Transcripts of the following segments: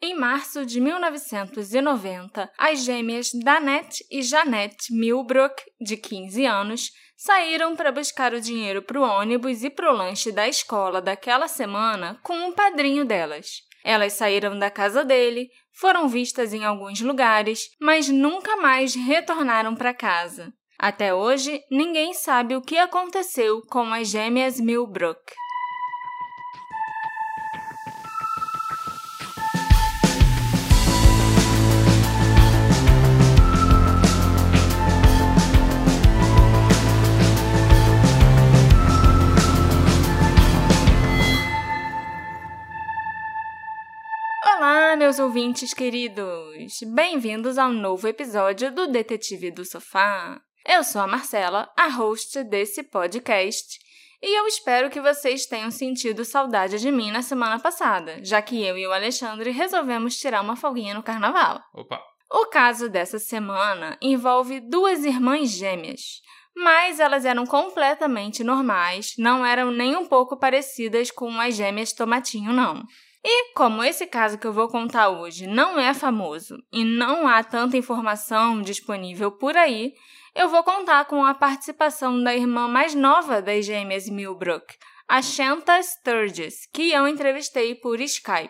Em março de 1990, as gêmeas Danette e Janette Milbrook, de 15 anos, saíram para buscar o dinheiro para o ônibus e para o lanche da escola daquela semana com o padrinho delas. Elas saíram da casa dele, foram vistas em alguns lugares, mas nunca mais retornaram para casa. Até hoje, ninguém sabe o que aconteceu com as gêmeas Milbrook. Meus ouvintes queridos! Bem-vindos ao novo episódio do Detetive do Sofá. Eu sou a Marcela, a host desse podcast, e eu espero que vocês tenham sentido saudade de mim na semana passada, já que eu e o Alexandre resolvemos tirar uma folguinha no carnaval. Opa! O caso dessa semana envolve duas irmãs gêmeas, mas elas eram completamente normais, não eram nem um pouco parecidas com as gêmeas Tomatinho, não. E como esse caso que eu vou contar hoje não é famoso e não há tanta informação disponível por aí, eu vou contar com a participação da irmã mais nova das gêmeas Milbrook, a Shanta Sturgis, que eu entrevistei por Skype.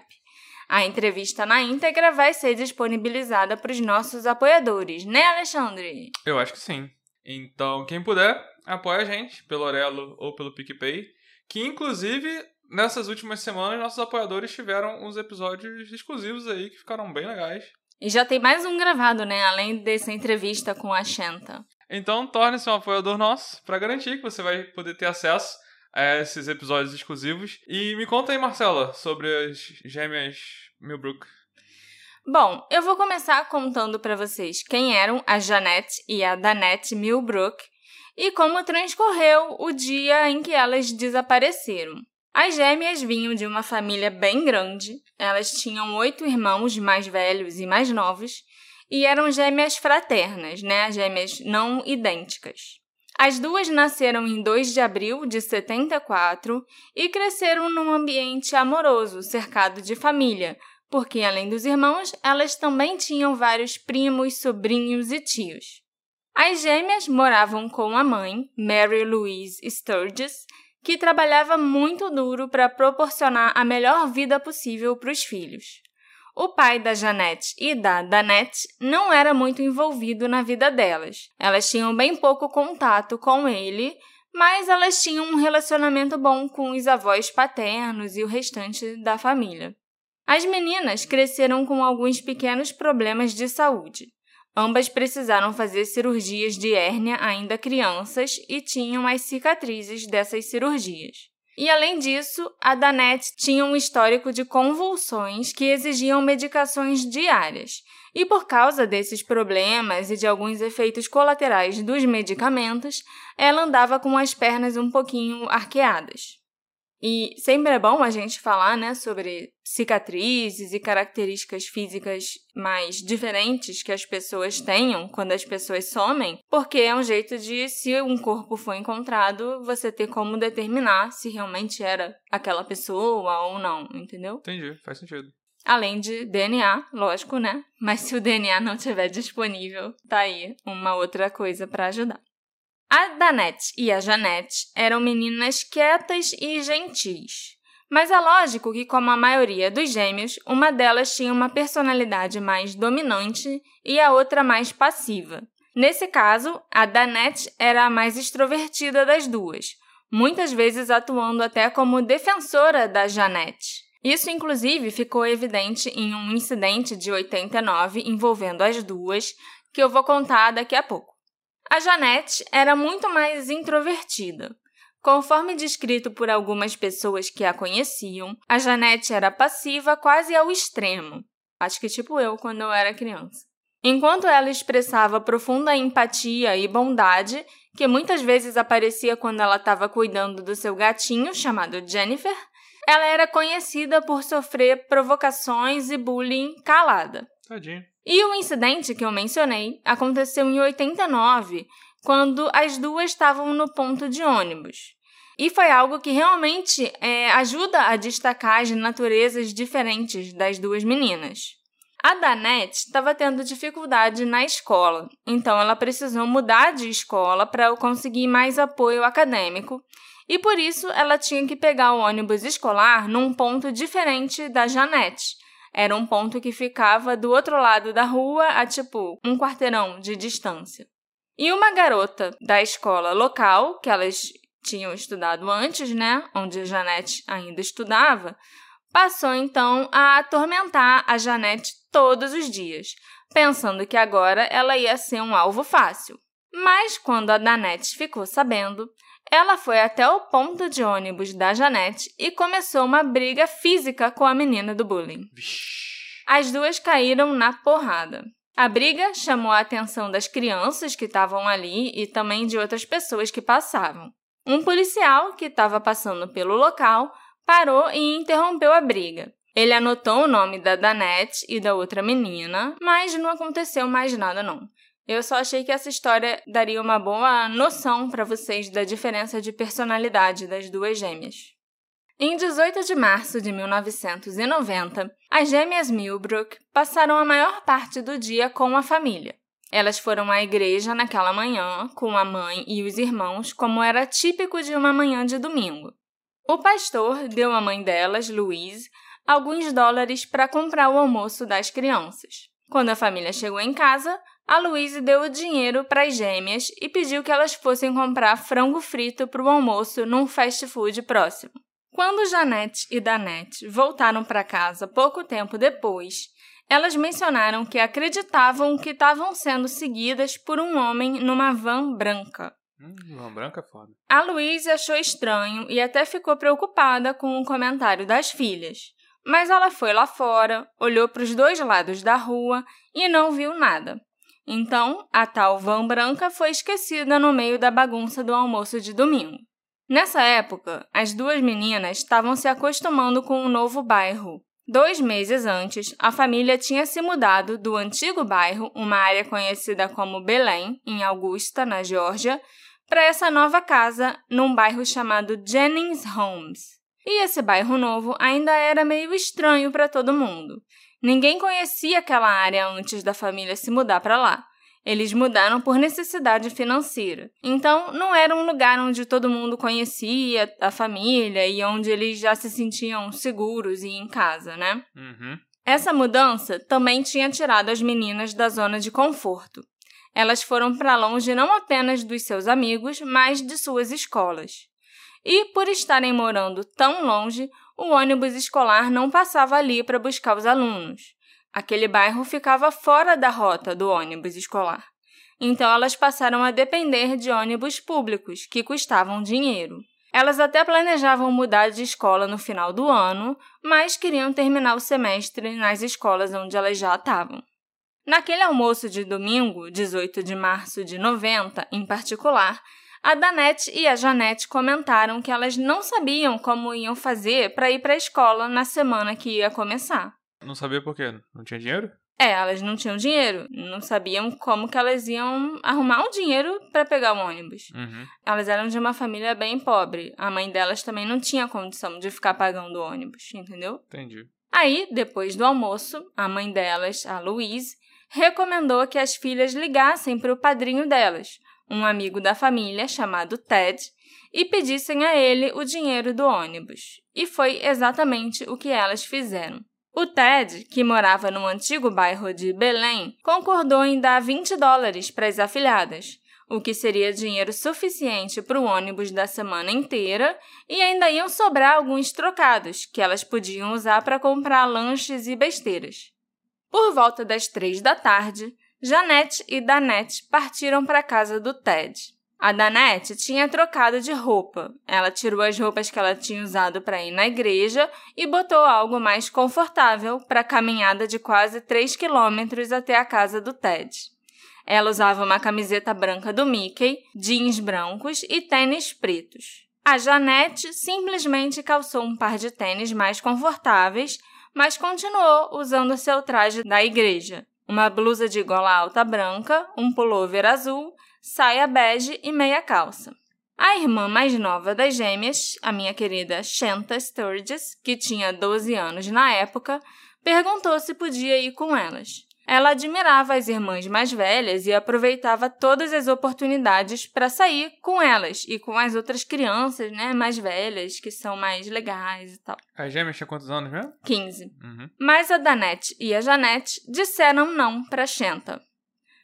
A entrevista na íntegra vai ser disponibilizada para os nossos apoiadores, né, Alexandre? Eu acho que sim. Então, quem puder, apoia a gente pelo Orelo ou pelo PicPay, que inclusive nessas últimas semanas nossos apoiadores tiveram uns episódios exclusivos aí que ficaram bem legais. E já tem mais um gravado, né? Além dessa entrevista com a Shanta. Então, torne-se um apoiador nosso para garantir que você vai poder ter acesso a esses episódios exclusivos. E me conta aí, Marcela, sobre as gêmeas Milbrook. Bom, eu vou começar contando para vocês quem eram a Janette e a Danette Milbrook e como transcorreu o dia em que elas desapareceram. As gêmeas vinham de uma família bem grande, elas tinham oito irmãos mais velhos e mais novos, e eram gêmeas fraternas, né? Gêmeas não idênticas. As duas nasceram em 2 de abril de 74 e cresceram num ambiente amoroso, cercado de família, porque além dos irmãos, elas também tinham vários primos, sobrinhos e tios. As gêmeas moravam com a mãe, Mary Louise Sturgis, que trabalhava muito duro para proporcionar a melhor vida possível para os filhos. O pai da Janete e da Danette não era muito envolvido na vida delas. Elas tinham bem pouco contato com ele, mas elas tinham um relacionamento bom com os avós paternos e o restante da família. As meninas cresceram com alguns pequenos problemas de saúde. Ambas precisaram fazer cirurgias de hérnia ainda crianças e tinham as cicatrizes dessas cirurgias. E além disso, a Danette tinha um histórico de convulsões que exigiam medicações diárias. E por causa desses problemas e de alguns efeitos colaterais dos medicamentos, ela andava com as pernas um pouquinho arqueadas. E sempre é bom a gente falar, né, sobre cicatrizes e características físicas mais diferentes que as pessoas tenham quando as pessoas somem, porque é um jeito de, se um corpo foi encontrado, você ter como determinar se realmente era aquela pessoa ou não, entendeu? Entendi, faz sentido. Além de DNA, lógico, né? Mas se o DNA não estiver disponível, tá aí uma outra coisa para ajudar. A Danette e a Janette eram meninas quietas e gentis. Mas é lógico que, como a maioria dos gêmeos, uma delas tinha uma personalidade mais dominante e a outra mais passiva. Nesse caso, a Danette era a mais extrovertida das duas, muitas vezes atuando até como defensora da Janette. Isso, inclusive, ficou evidente em um incidente de 89 envolvendo as duas, que eu vou contar daqui a pouco. A Janete era muito mais introvertida. Conforme descrito por algumas pessoas que a conheciam, a Janete era passiva quase ao extremo. Acho que tipo eu quando eu era criança. Enquanto ela expressava profunda empatia e bondade, que muitas vezes aparecia quando ela estava cuidando do seu gatinho chamado Jennifer, ela era conhecida por sofrer provocações e bullying calada. Tadinho. E o incidente que eu mencionei aconteceu em 89, quando as duas estavam no ponto de ônibus. E foi algo que realmente é, ajuda a destacar as naturezas diferentes das duas meninas. A Danette estava tendo dificuldade na escola, então ela precisou mudar de escola para conseguir mais apoio acadêmico, e por isso ela tinha que pegar o ônibus escolar num ponto diferente da Janete. Era um ponto que ficava do outro lado da rua, a tipo um quarteirão de distância. E uma garota da escola local, que elas tinham estudado antes, né, onde a Janete ainda estudava, passou então a atormentar a Janete todos os dias, pensando que agora ela ia ser um alvo fácil. Mas quando a Danette ficou sabendo, ela foi até o ponto de ônibus da Janete e começou uma briga física com a menina do bullying. As duas caíram na porrada. A briga chamou a atenção das crianças que estavam ali e também de outras pessoas que passavam. Um policial que estava passando pelo local parou e interrompeu a briga. Ele anotou o nome da Danette e da outra menina, mas não aconteceu mais nada não. Eu só achei que essa história daria uma boa noção para vocês da diferença de personalidade das duas gêmeas. Em 18 de março de 1990, as gêmeas Milbrook passaram a maior parte do dia com a família. Elas foram à igreja naquela manhã, com a mãe e os irmãos, como era típico de uma manhã de domingo. O pastor deu à mãe delas, Louise, alguns dólares para comprar o almoço das crianças. Quando a família chegou em casa, a Louise deu o dinheiro para as gêmeas e pediu que elas fossem comprar frango frito para o almoço num fast food próximo. Quando Janete e Danette voltaram para casa pouco tempo depois, elas mencionaram que acreditavam que estavam sendo seguidas por um homem numa van branca. Hum, van branca é foda. A Louise achou estranho e até ficou preocupada com o comentário das filhas. Mas ela foi lá fora, olhou para os dois lados da rua e não viu nada. Então, a tal van branca foi esquecida no meio da bagunça do almoço de domingo. Nessa época, as duas meninas estavam se acostumando com um novo bairro, Dois meses antes, a família tinha se mudado do antigo bairro, uma área conhecida como Belém, em Augusta, na Geórgia, para essa nova casa num bairro chamado Jennings Homes. E esse bairro novo ainda era meio estranho para todo mundo. Ninguém conhecia aquela área antes da família se mudar para lá. Eles mudaram por necessidade financeira. Então, não era um lugar onde todo mundo conhecia a família e onde eles já se sentiam seguros e em casa, né? Uhum. Essa mudança também tinha tirado as meninas da zona de conforto. Elas foram para longe não apenas dos seus amigos, mas de suas escolas. E, por estarem morando tão longe, o ônibus escolar não passava ali para buscar os alunos. Aquele bairro ficava fora da rota do ônibus escolar. Então elas passaram a depender de ônibus públicos, que custavam dinheiro. Elas até planejavam mudar de escola no final do ano, mas queriam terminar o semestre nas escolas onde elas já estavam. Naquele almoço de domingo, 18 de março de 90, em particular, a Danette e a Janete comentaram que elas não sabiam como iam fazer para ir para a escola na semana que ia começar. Não sabia por quê? Não tinha dinheiro? É, elas não tinham dinheiro, não sabiam como que elas iam arrumar o dinheiro para pegar o ônibus. Uhum. Elas eram de uma família bem pobre. A mãe delas também não tinha condição de ficar pagando o ônibus, entendeu? Entendi. Aí, depois do almoço, a mãe delas, a Louise, recomendou que as filhas ligassem para o padrinho delas, um amigo da família chamado Ted, e pedissem a ele o dinheiro do ônibus. E foi exatamente o que elas fizeram. O Ted, que morava no antigo bairro de Belém, concordou em dar 20 dólares para as afilhadas, o que seria dinheiro suficiente para o ônibus da semana inteira e ainda iam sobrar alguns trocados que elas podiam usar para comprar lanches e besteiras. Por volta das três da tarde, Janete e Danette partiram para a casa do Ted. A Danette tinha trocado de roupa. Ela tirou as roupas que ela tinha usado para ir na igreja e botou algo mais confortável para a caminhada de quase 3 quilômetros até a casa do Ted. Ela usava uma camiseta branca do Mickey, jeans brancos e tênis pretos. A Janete simplesmente calçou um par de tênis mais confortáveis, mas continuou usando seu traje da igreja. Uma blusa de gola alta branca, um pullover azul saia bege e meia calça. A irmã mais nova das gêmeas, a minha querida Shanta Sturgis, que tinha 12 anos na época, perguntou se podia ir com elas. Ela admirava as irmãs mais velhas e aproveitava todas as oportunidades para sair com elas e com as outras crianças, né, mais velhas, que são mais legais e tal. As gêmeas tinham quantos anos mesmo? 15. Uhum. Mas a Danette e a Janete disseram não para Shenta.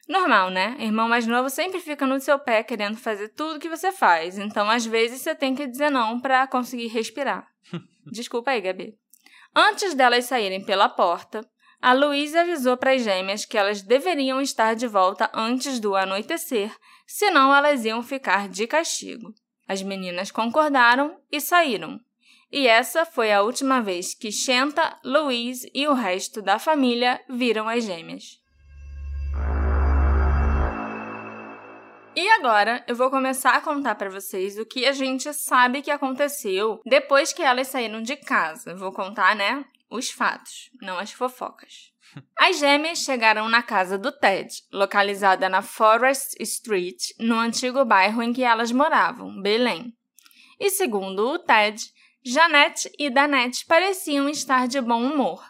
Normal, né? Irmão mais novo sempre fica no seu pé querendo fazer tudo que você faz, então às vezes você tem que dizer não para conseguir respirar. Desculpa aí, Gabi. Antes delas saírem pela porta, a Louise avisou para as gêmeas que elas deveriam estar de volta antes do anoitecer, senão elas iam ficar de castigo. As meninas concordaram e saíram. E essa foi a última vez que Shenta, Louise e o resto da família viram as gêmeas. E agora eu vou começar a contar para vocês o que a gente sabe que aconteceu depois que elas saíram de casa. Vou contar, né, os fatos, não as fofocas. As gêmeas chegaram na casa do Ted, localizada na Forest Street, no antigo bairro em que elas moravam, Belém. E segundo o Ted, Janete e Danette pareciam estar de bom humor.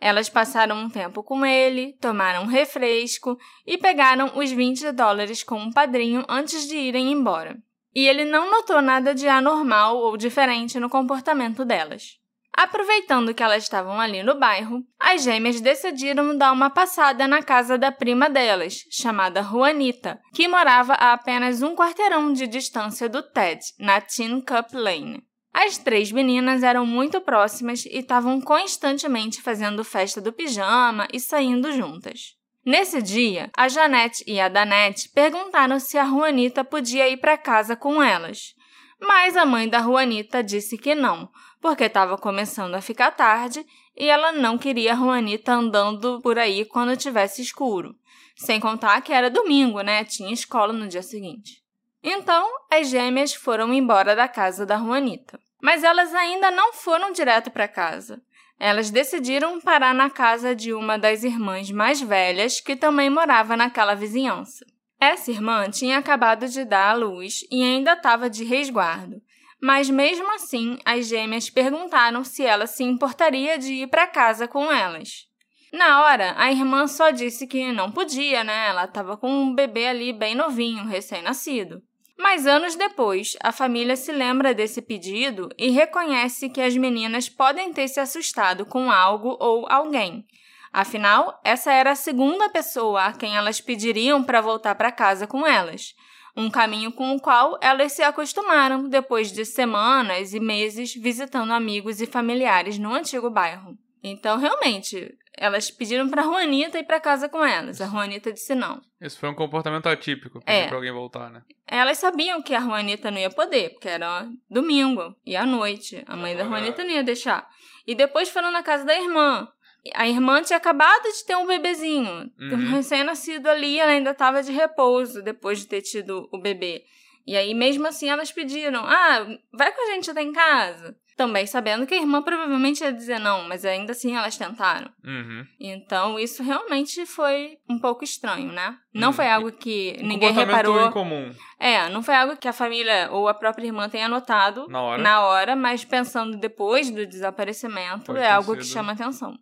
Elas passaram um tempo com ele, tomaram um refresco e pegaram os 20 dólares com um padrinho antes de irem embora. E ele não notou nada de anormal ou diferente no comportamento delas. Aproveitando que elas estavam ali no bairro, as gêmeas decidiram dar uma passada na casa da prima delas, chamada Juanita, que morava a apenas um quarteirão de distância do Ted, na Tin Cup Lane. As três meninas eram muito próximas e estavam constantemente fazendo festa do pijama e saindo juntas. Nesse dia, a Janete e a Danette perguntaram se a Juanita podia ir para casa com elas. Mas a mãe da Juanita disse que não, porque estava começando a ficar tarde e ela não queria a Juanita andando por aí quando tivesse escuro. Sem contar que era domingo, né? Tinha escola no dia seguinte. Então, as gêmeas foram embora da casa da Juanita. Mas elas ainda não foram direto para casa. Elas decidiram parar na casa de uma das irmãs mais velhas que também morava naquela vizinhança. Essa irmã tinha acabado de dar à luz e ainda estava de resguardo, mas mesmo assim as gêmeas perguntaram se ela se importaria de ir para casa com elas. Na hora, a irmã só disse que não podia, né? Ela estava com um bebê ali bem novinho, recém-nascido. Mas anos depois, a família se lembra desse pedido e reconhece que as meninas podem ter se assustado com algo ou alguém. Afinal, essa era a segunda pessoa a quem elas pediriam para voltar para casa com elas, um caminho com o qual elas se acostumaram depois de semanas e meses visitando amigos e familiares no antigo bairro. Então, realmente, elas pediram pra Juanita ir pra casa com elas. A Juanita disse não. Isso foi um comportamento atípico, pedir é. pra alguém voltar, né? Elas sabiam que a Juanita não ia poder, porque era domingo e à noite. A mãe da Juanita não ia deixar. E depois foram na casa da irmã. A irmã tinha acabado de ter um bebezinho. Uhum. Um recém-nascido ali, ela ainda estava de repouso depois de ter tido o bebê. E aí, mesmo assim, elas pediram: Ah, vai com a gente até em casa. Também sabendo que a irmã provavelmente ia dizer não, mas ainda assim elas tentaram. Uhum. Então isso realmente foi um pouco estranho, né? Não uhum. foi algo que um ninguém reparou. Incomum. É, não foi algo que a família ou a própria irmã tenha notado na hora, na hora mas pensando depois do desaparecimento, Pode é algo sido. que chama atenção.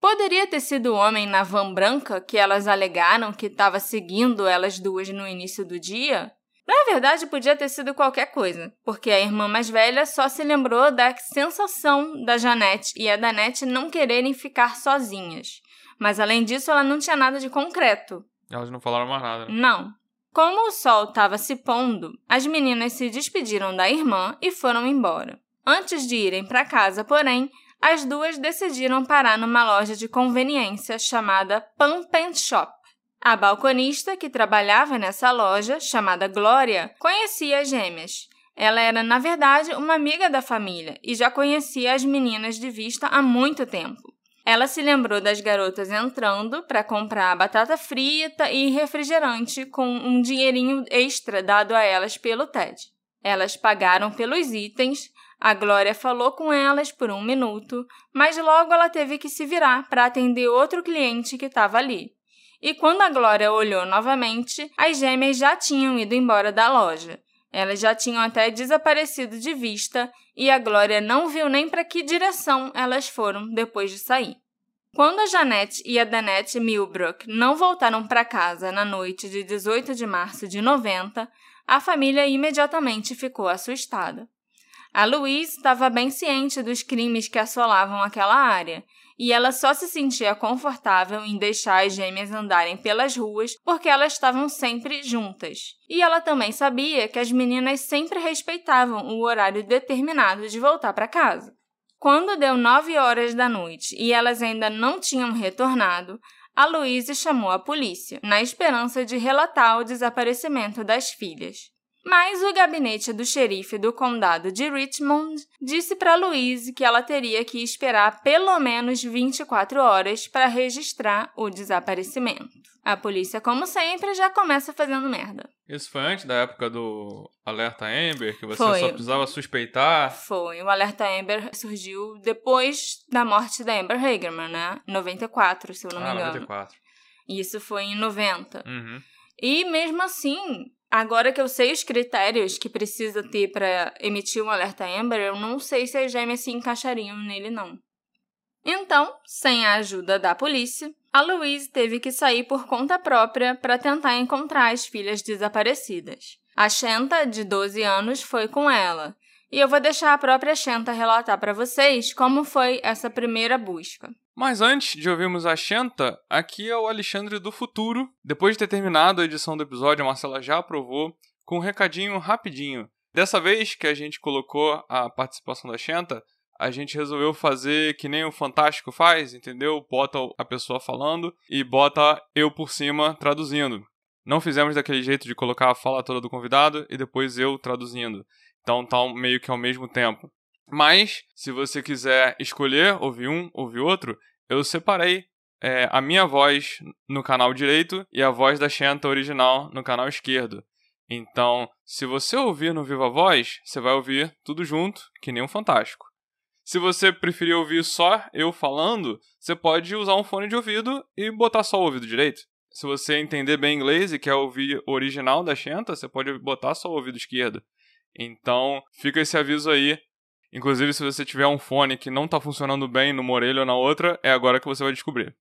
Poderia ter sido o homem na van branca que elas alegaram que estava seguindo elas duas no início do dia? Na verdade, podia ter sido qualquer coisa, porque a irmã mais velha só se lembrou da sensação da Janete e a Danette não quererem ficar sozinhas. Mas além disso, ela não tinha nada de concreto. Elas não falaram mais nada. Né? Não. Como o sol estava se pondo, as meninas se despediram da irmã e foram embora. Antes de irem para casa, porém, as duas decidiram parar numa loja de conveniência chamada Pump and Shop. A balconista que trabalhava nessa loja, chamada Glória, conhecia as gêmeas. Ela era, na verdade, uma amiga da família e já conhecia as meninas de vista há muito tempo. Ela se lembrou das garotas entrando para comprar batata frita e refrigerante com um dinheirinho extra dado a elas pelo Ted. Elas pagaram pelos itens, a Glória falou com elas por um minuto, mas logo ela teve que se virar para atender outro cliente que estava ali. E quando a Glória olhou novamente, as gêmeas já tinham ido embora da loja. Elas já tinham até desaparecido de vista e a Glória não viu nem para que direção elas foram depois de sair. Quando a Janete e a Danette Milbrook não voltaram para casa na noite de 18 de março de 90, a família imediatamente ficou assustada. A Louise estava bem ciente dos crimes que assolavam aquela área e ela só se sentia confortável em deixar as gêmeas andarem pelas ruas porque elas estavam sempre juntas. E ela também sabia que as meninas sempre respeitavam o horário determinado de voltar para casa. Quando deu nove horas da noite e elas ainda não tinham retornado, a Louise chamou a polícia, na esperança de relatar o desaparecimento das filhas. Mas o gabinete do xerife do condado de Richmond disse para Louise que ela teria que esperar pelo menos 24 horas para registrar o desaparecimento. A polícia, como sempre, já começa fazendo merda. Isso foi antes da época do Alerta Amber, que você Foi. só precisava suspeitar. Foi. O alerta Amber surgiu depois da morte da Amber Hagerman, né? 94, se eu não me ah, engano. 94. Isso foi em 90. Uhum. E mesmo assim, agora que eu sei os critérios que precisa ter para emitir um alerta Amber, eu não sei se as gêmeas se encaixariam nele, não. Então, sem a ajuda da polícia, a Louise teve que sair por conta própria para tentar encontrar as filhas desaparecidas. A Shenta, de 12 anos, foi com ela. E eu vou deixar a própria Shenta relatar para vocês como foi essa primeira busca. Mas antes de ouvirmos a Shenta, aqui é o Alexandre do futuro. Depois de ter terminado a edição do episódio, a Marcela já aprovou, com um recadinho rapidinho. Dessa vez que a gente colocou a participação da Shenta, a gente resolveu fazer que nem o Fantástico faz, entendeu? Bota a pessoa falando e bota eu por cima traduzindo. Não fizemos daquele jeito de colocar a fala toda do convidado e depois eu traduzindo. Então tá meio que ao mesmo tempo. Mas, se você quiser escolher, ouvir um, ouvir outro, eu separei é, a minha voz no canal direito e a voz da Shanta original no canal esquerdo. Então, se você ouvir no Viva Voz, você vai ouvir tudo junto, que nem um fantástico. Se você preferir ouvir só eu falando, você pode usar um fone de ouvido e botar só o ouvido direito. Se você entender bem inglês e quer ouvir o original da Shenta, você pode botar só o ouvido esquerdo. Então, fica esse aviso aí. Inclusive, se você tiver um fone que não está funcionando bem numa orelha ou na outra, é agora que você vai descobrir.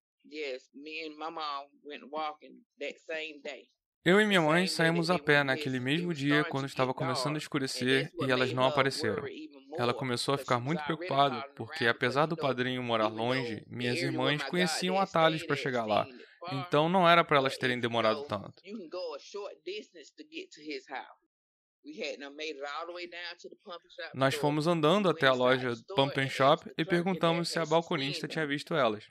Eu e minha mãe saímos a pé naquele mesmo dia quando estava começando a escurecer e elas não apareceram. Ela começou a ficar muito preocupada porque, apesar do padrinho morar longe, minhas irmãs conheciam atalhos para chegar lá. Então não era para elas terem demorado tanto. Nós fomos andando até a loja Pump and Shop e perguntamos se a balconista tinha visto elas.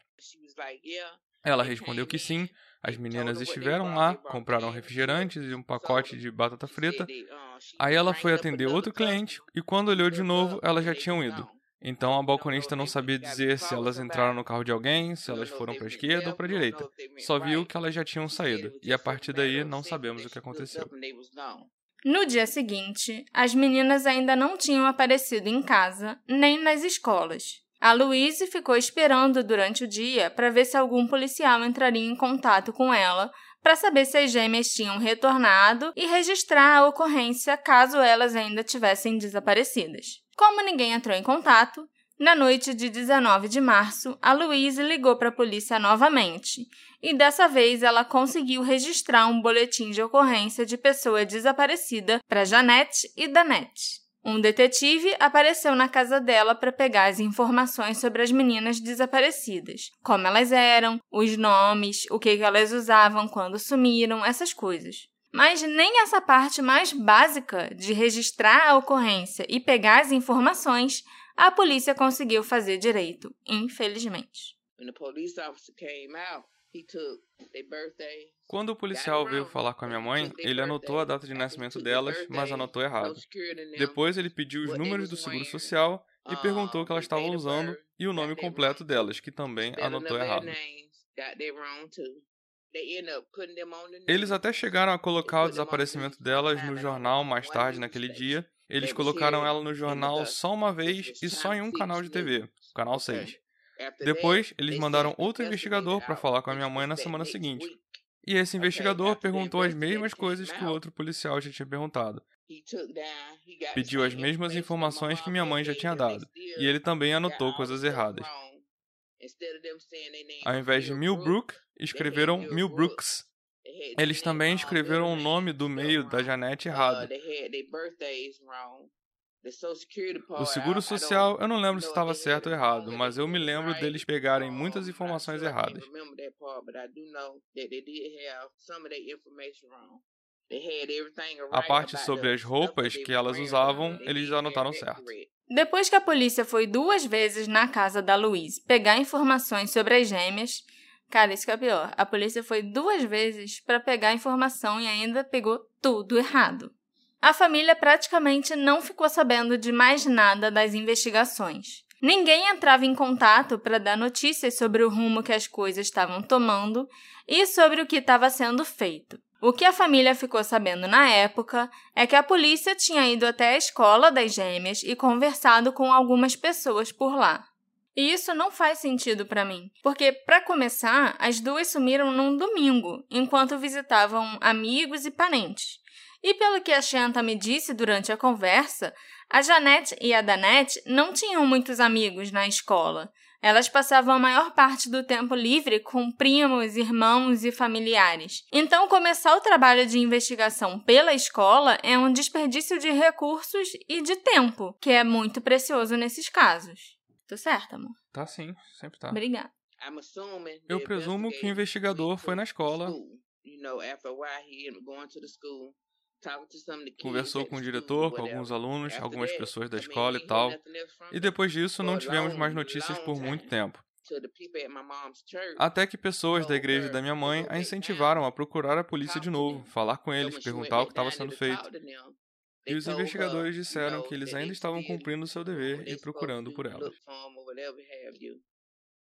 Ela respondeu que sim. As meninas estiveram lá, compraram refrigerantes e um pacote de batata frita. Aí ela foi atender outro cliente e quando olhou de novo, elas já tinham ido. Então a balconista não sabia dizer se elas entraram no carro de alguém, se elas foram para a esquerda ou para a direita. Só viu que elas já tinham saído. e a partir daí não sabemos o que aconteceu. No dia seguinte, as meninas ainda não tinham aparecido em casa nem nas escolas. A Louise ficou esperando durante o dia para ver se algum policial entraria em contato com ela para saber se as gêmeas tinham retornado e registrar a ocorrência caso elas ainda tivessem desaparecidas. Como ninguém entrou em contato, na noite de 19 de março, a Louise ligou para a polícia novamente e dessa vez ela conseguiu registrar um boletim de ocorrência de pessoa desaparecida para Janete e Danette. Um detetive apareceu na casa dela para pegar as informações sobre as meninas desaparecidas, como elas eram, os nomes, o que elas usavam quando sumiram, essas coisas. Mas nem essa parte mais básica de registrar a ocorrência e pegar as informações a polícia conseguiu fazer direito, infelizmente. Quando o policial veio falar com a minha mãe, ele anotou a data de nascimento delas, mas anotou errado. Depois ele pediu os números do seguro social e perguntou o que elas estavam usando e o nome completo delas, que também anotou errado. Eles até chegaram a colocar o desaparecimento delas no jornal mais tarde naquele dia. Eles colocaram ela no jornal só uma vez e só em um canal de TV, o canal 6. Depois, eles mandaram outro investigador para falar com a minha mãe na semana seguinte. E esse investigador perguntou as mesmas coisas que o outro policial já tinha perguntado. Pediu as mesmas informações que minha mãe já tinha dado. E ele também anotou coisas erradas. Ao invés de Millbrook, escreveram Millbrooks. Eles também escreveram o nome do meio da Janete errado. O seguro social, eu não lembro se estava certo ou errado, mas eu me lembro deles pegarem muitas informações erradas. A parte sobre as roupas que elas usavam, eles já anotaram certo. Depois que a polícia foi duas vezes na casa da Louise pegar informações sobre as gêmeas, cara, isso que é pior. A polícia foi duas vezes para pegar informação e ainda pegou tudo errado. A família praticamente não ficou sabendo de mais nada das investigações. Ninguém entrava em contato para dar notícias sobre o rumo que as coisas estavam tomando e sobre o que estava sendo feito. O que a família ficou sabendo na época é que a polícia tinha ido até a escola das gêmeas e conversado com algumas pessoas por lá. E isso não faz sentido para mim, porque, para começar, as duas sumiram num domingo, enquanto visitavam amigos e parentes. E pelo que a Shanta me disse durante a conversa, a Janete e a Danette não tinham muitos amigos na escola. Elas passavam a maior parte do tempo livre com primos, irmãos e familiares. Então, começar o trabalho de investigação pela escola é um desperdício de recursos e de tempo, que é muito precioso nesses casos. Tô certa, amor? Tá sim, sempre tá. Obrigada. Eu presumo que o investigador foi na escola Conversou com o diretor, com alguns alunos, algumas pessoas da escola e tal. E depois disso, não tivemos mais notícias por muito tempo. Até que pessoas da igreja da minha mãe a incentivaram a procurar a polícia de novo, falar com eles, perguntar o que estava sendo feito. E os investigadores disseram que eles ainda estavam cumprindo seu dever e procurando por ela.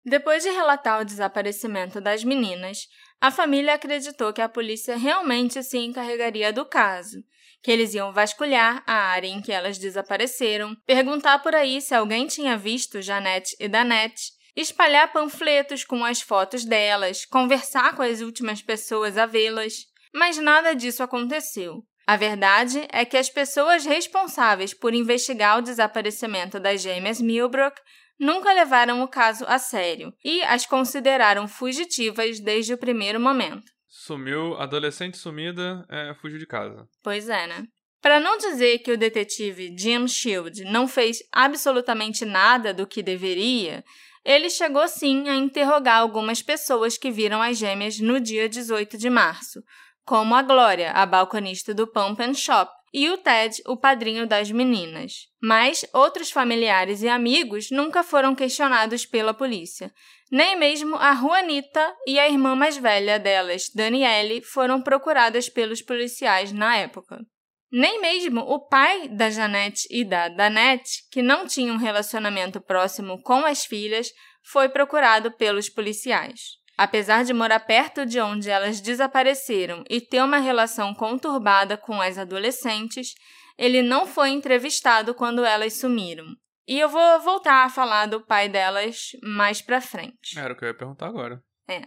Depois de relatar o desaparecimento das meninas, a família acreditou que a polícia realmente se encarregaria do caso, que eles iam vasculhar a área em que elas desapareceram, perguntar por aí se alguém tinha visto Janete e Danette, espalhar panfletos com as fotos delas, conversar com as últimas pessoas a vê-las. Mas nada disso aconteceu. A verdade é que as pessoas responsáveis por investigar o desaparecimento das gêmeas Milbrook nunca levaram o caso a sério e as consideraram fugitivas desde o primeiro momento. Sumiu, adolescente sumida, é, fugiu de casa. Pois é, né? Para não dizer que o detetive Jim Shield não fez absolutamente nada do que deveria, ele chegou sim a interrogar algumas pessoas que viram as gêmeas no dia 18 de março, como a Glória, a balconista do Pump and Shop, e o Ted, o padrinho das meninas. Mas outros familiares e amigos nunca foram questionados pela polícia. Nem mesmo a Juanita e a irmã mais velha delas, Daniele, foram procuradas pelos policiais na época. Nem mesmo o pai da Janete e da Danette, que não tinham um relacionamento próximo com as filhas, foi procurado pelos policiais. Apesar de morar perto de onde elas desapareceram e ter uma relação conturbada com as adolescentes, ele não foi entrevistado quando elas sumiram. E eu vou voltar a falar do pai delas mais pra frente. Era o que eu ia perguntar agora. É.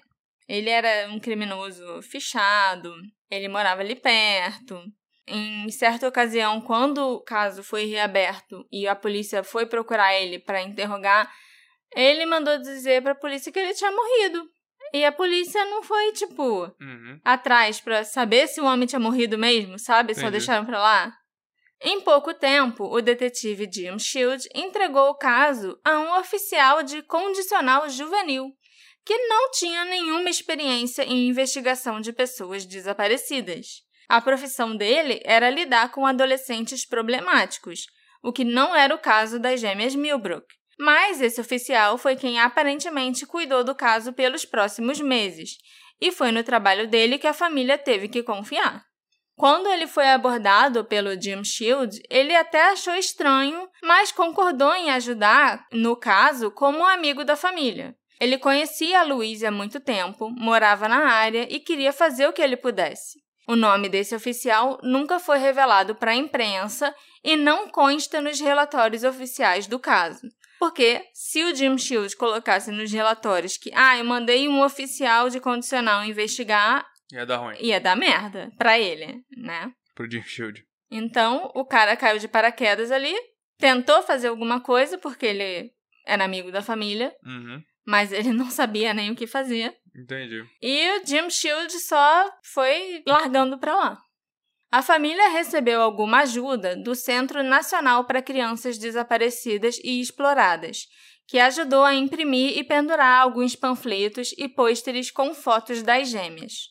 Ele era um criminoso fichado, ele morava ali perto. Em certa ocasião, quando o caso foi reaberto e a polícia foi procurar ele para interrogar, ele mandou dizer para a polícia que ele tinha morrido. E a polícia não foi, tipo, uhum. atrás para saber se o homem tinha morrido mesmo, sabe? Entendi. Só deixaram pra lá. Em pouco tempo, o detetive Jim Shield entregou o caso a um oficial de condicional juvenil, que não tinha nenhuma experiência em investigação de pessoas desaparecidas. A profissão dele era lidar com adolescentes problemáticos, o que não era o caso das gêmeas Milbrook. Mas esse oficial foi quem aparentemente cuidou do caso pelos próximos meses, e foi no trabalho dele que a família teve que confiar. Quando ele foi abordado pelo Jim Shield, ele até achou estranho, mas concordou em ajudar, no caso, como um amigo da família. Ele conhecia a Louise há muito tempo, morava na área e queria fazer o que ele pudesse. O nome desse oficial nunca foi revelado para a imprensa e não consta nos relatórios oficiais do caso. Porque se o Jim Shield colocasse nos relatórios que, ah, eu mandei um oficial de condicional investigar, Ia dar ruim. ia dar merda pra ele, né? Pro Jim Shield. Então, o cara caiu de paraquedas ali, tentou fazer alguma coisa, porque ele era amigo da família, Uhum. mas ele não sabia nem o que fazer. Entendi. E o Jim Shield só foi largando pra lá. A família recebeu alguma ajuda do Centro Nacional para Crianças Desaparecidas e Exploradas, que ajudou a imprimir e pendurar alguns panfletos e pôsteres com fotos das gêmeas.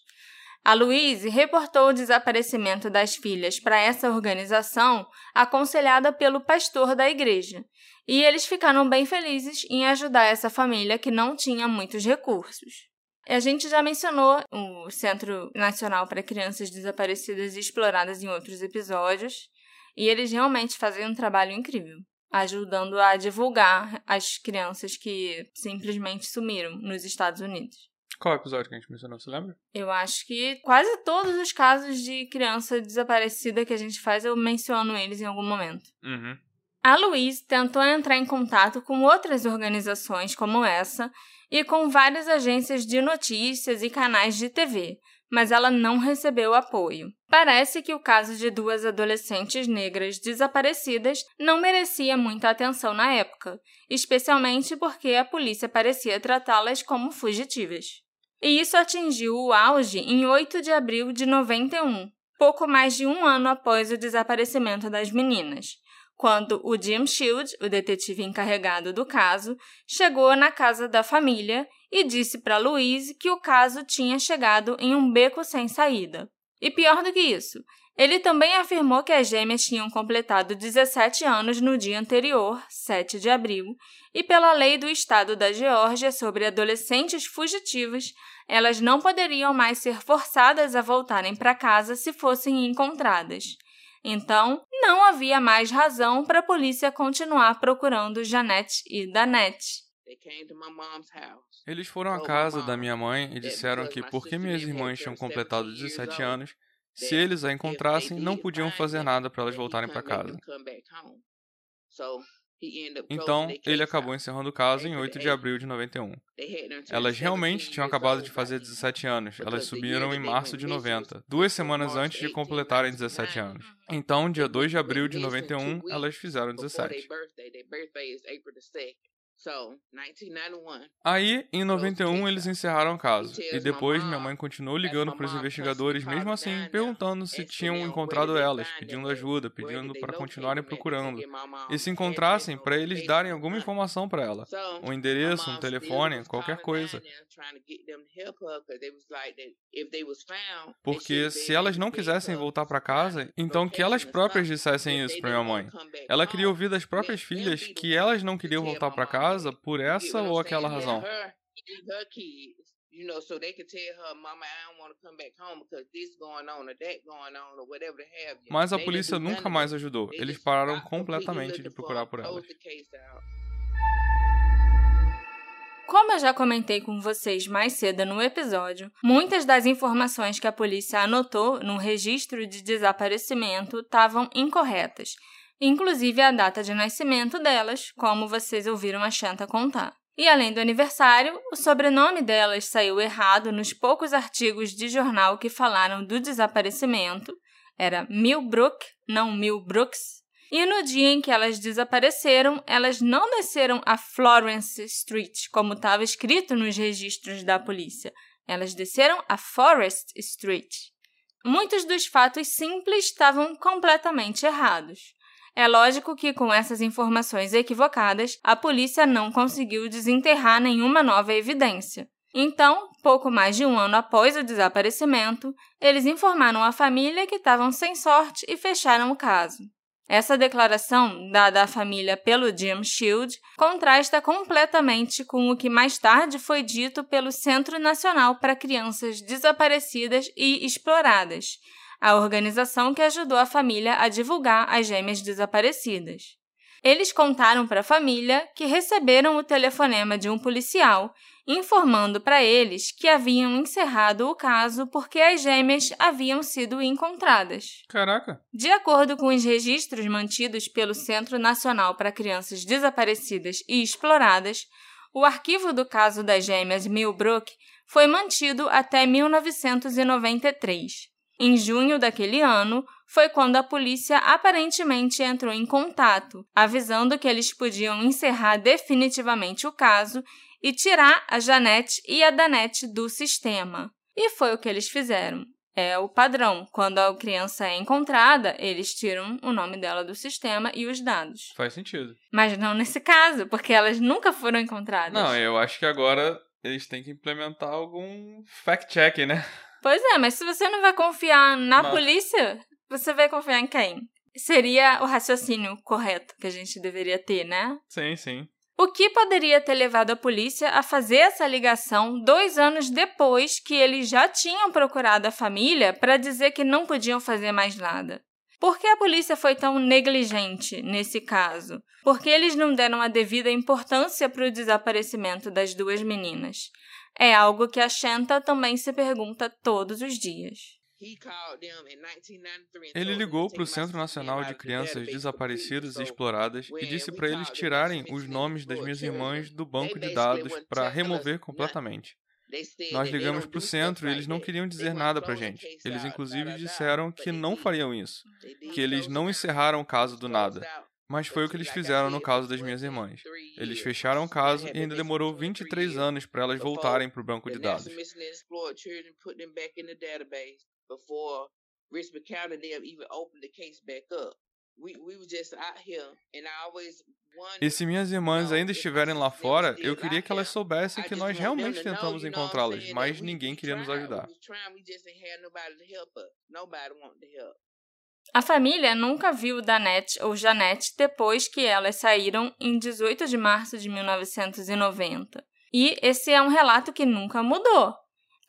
A Louise reportou o desaparecimento das filhas para essa organização, aconselhada pelo pastor da igreja, e eles ficaram bem felizes em ajudar essa família que não tinha muitos recursos. A gente já mencionou o Centro Nacional para Crianças Desaparecidas e Exploradas em outros episódios, e eles realmente fazem um trabalho incrível, ajudando a divulgar as crianças que simplesmente sumiram nos Estados Unidos. Qual episódio que a gente mencionou, você lembra? Eu acho que quase todos os casos de criança desaparecida que a gente faz, eu menciono eles em algum momento. Uhum. A Louise tentou entrar em contato com outras organizações como essa e com várias agências de notícias e canais de TV, mas ela não recebeu apoio. Parece que o caso de duas adolescentes negras desaparecidas não merecia muita atenção na época, especialmente porque a polícia parecia tratá-las como fugitivas. E isso atingiu o auge em 8 de abril de 91, pouco mais de um ano após o desaparecimento das meninas quando o Jim Shield, o detetive encarregado do caso, chegou na casa da família e disse para Louise que o caso tinha chegado em um beco sem saída. E pior do que isso, ele também afirmou que as gêmeas tinham completado 17 anos no dia anterior, 7 de abril, e pela lei do estado da Geórgia sobre adolescentes fugitivas, elas não poderiam mais ser forçadas a voltarem para casa se fossem encontradas. Então, não havia mais razão para a polícia continuar procurando Janete e Danette. Eles foram à casa da minha mãe e disseram que porque minhas irmãs tinham completado 17 anos, se eles a encontrassem, não podiam fazer nada para elas voltarem para casa. Então, ele acabou encerrando o caso em 8 de abril de 91. Elas realmente tinham acabado de fazer 17 anos. Elas subiram em março de 90, duas semanas antes de completarem 17 anos. Então, dia 2 de abril de 91, elas fizeram 17. Aí, em 91, eles encerraram o caso. E depois, minha mãe continuou ligando para os investigadores, mesmo assim, perguntando se tinham encontrado elas, pedindo ajuda, pedindo para continuarem procurando. E se encontrassem, para eles darem alguma informação para ela. Um endereço, um telefone, qualquer coisa. Porque se elas não quisessem voltar para casa, então que elas próprias dissessem isso para minha mãe. Ela queria ouvir das próprias filhas que elas não queriam voltar para casa por essa ou aquela razão. Mas a polícia nunca mais ajudou. Eles pararam completamente de procurar por elas. Como eu já comentei com vocês mais cedo no episódio, muitas das informações que a polícia anotou no registro de desaparecimento estavam incorretas, inclusive a data de nascimento delas, como vocês ouviram a Shanta contar. E além do aniversário, o sobrenome delas saiu errado nos poucos artigos de jornal que falaram do desaparecimento. Era Millbrook, não Millbrooks. E no dia em que elas desapareceram, elas não desceram a Florence Street, como estava escrito nos registros da polícia. Elas desceram a Forest Street. Muitos dos fatos simples estavam completamente errados. É lógico que, com essas informações equivocadas, a polícia não conseguiu desenterrar nenhuma nova evidência. Então, pouco mais de um ano após o desaparecimento, eles informaram a família que estavam sem sorte e fecharam o caso. Essa declaração, dada à família pelo Jim Shield, contrasta completamente com o que mais tarde foi dito pelo Centro Nacional para Crianças Desaparecidas e Exploradas, a organização que ajudou a família a divulgar as gêmeas desaparecidas. Eles contaram para a família que receberam o telefonema de um policial informando para eles que haviam encerrado o caso porque as gêmeas haviam sido encontradas. Caraca! De acordo com os registros mantidos pelo Centro Nacional para Crianças Desaparecidas e Exploradas, o arquivo do caso das gêmeas Millbrook foi mantido até 1993. Em junho daquele ano, foi quando a polícia aparentemente entrou em contato, avisando que eles podiam encerrar definitivamente o caso e tirar a Janete e a Danette do sistema. E foi o que eles fizeram. É o padrão. Quando a criança é encontrada, eles tiram o nome dela do sistema e os dados. Faz sentido. Mas não nesse caso, porque elas nunca foram encontradas. Não, eu acho que agora eles têm que implementar algum fact-check, né? Pois é, mas se você não vai confiar na Mas- polícia, você vai confiar em quem? Seria o raciocínio correto que a gente deveria ter, né? Sim, sim. O que poderia ter levado a polícia a fazer essa ligação dois anos depois que eles já tinham procurado a família para dizer que não podiam fazer mais nada? Por que a polícia foi tão negligente nesse caso? Por que eles não deram a devida importância para o desaparecimento das duas meninas? É algo que a Shanta também se pergunta todos os dias. He called them in 1993 and Ele ligou para o Centro Nacional de Crianças Desaparecidas e Exploradas e disse para eles tirarem os nomes das minhas irmãs do banco de dados para remover completamente. Nós ligamos para o centro e eles não queriam dizer nada para gente. Eles inclusive disseram que não fariam isso, que eles não encerraram o caso do nada. Mas foi o que eles fizeram no caso das minhas irmãs. Eles fecharam o caso e ainda demorou 23 anos para elas voltarem para o banco de dados. E se minhas irmãs ainda estiverem lá fora, eu queria que elas soubessem que nós realmente tentamos encontrá-las, mas ninguém queria nos ajudar. A família nunca viu Danette ou Janete depois que elas saíram em 18 de março de 1990. E esse é um relato que nunca mudou.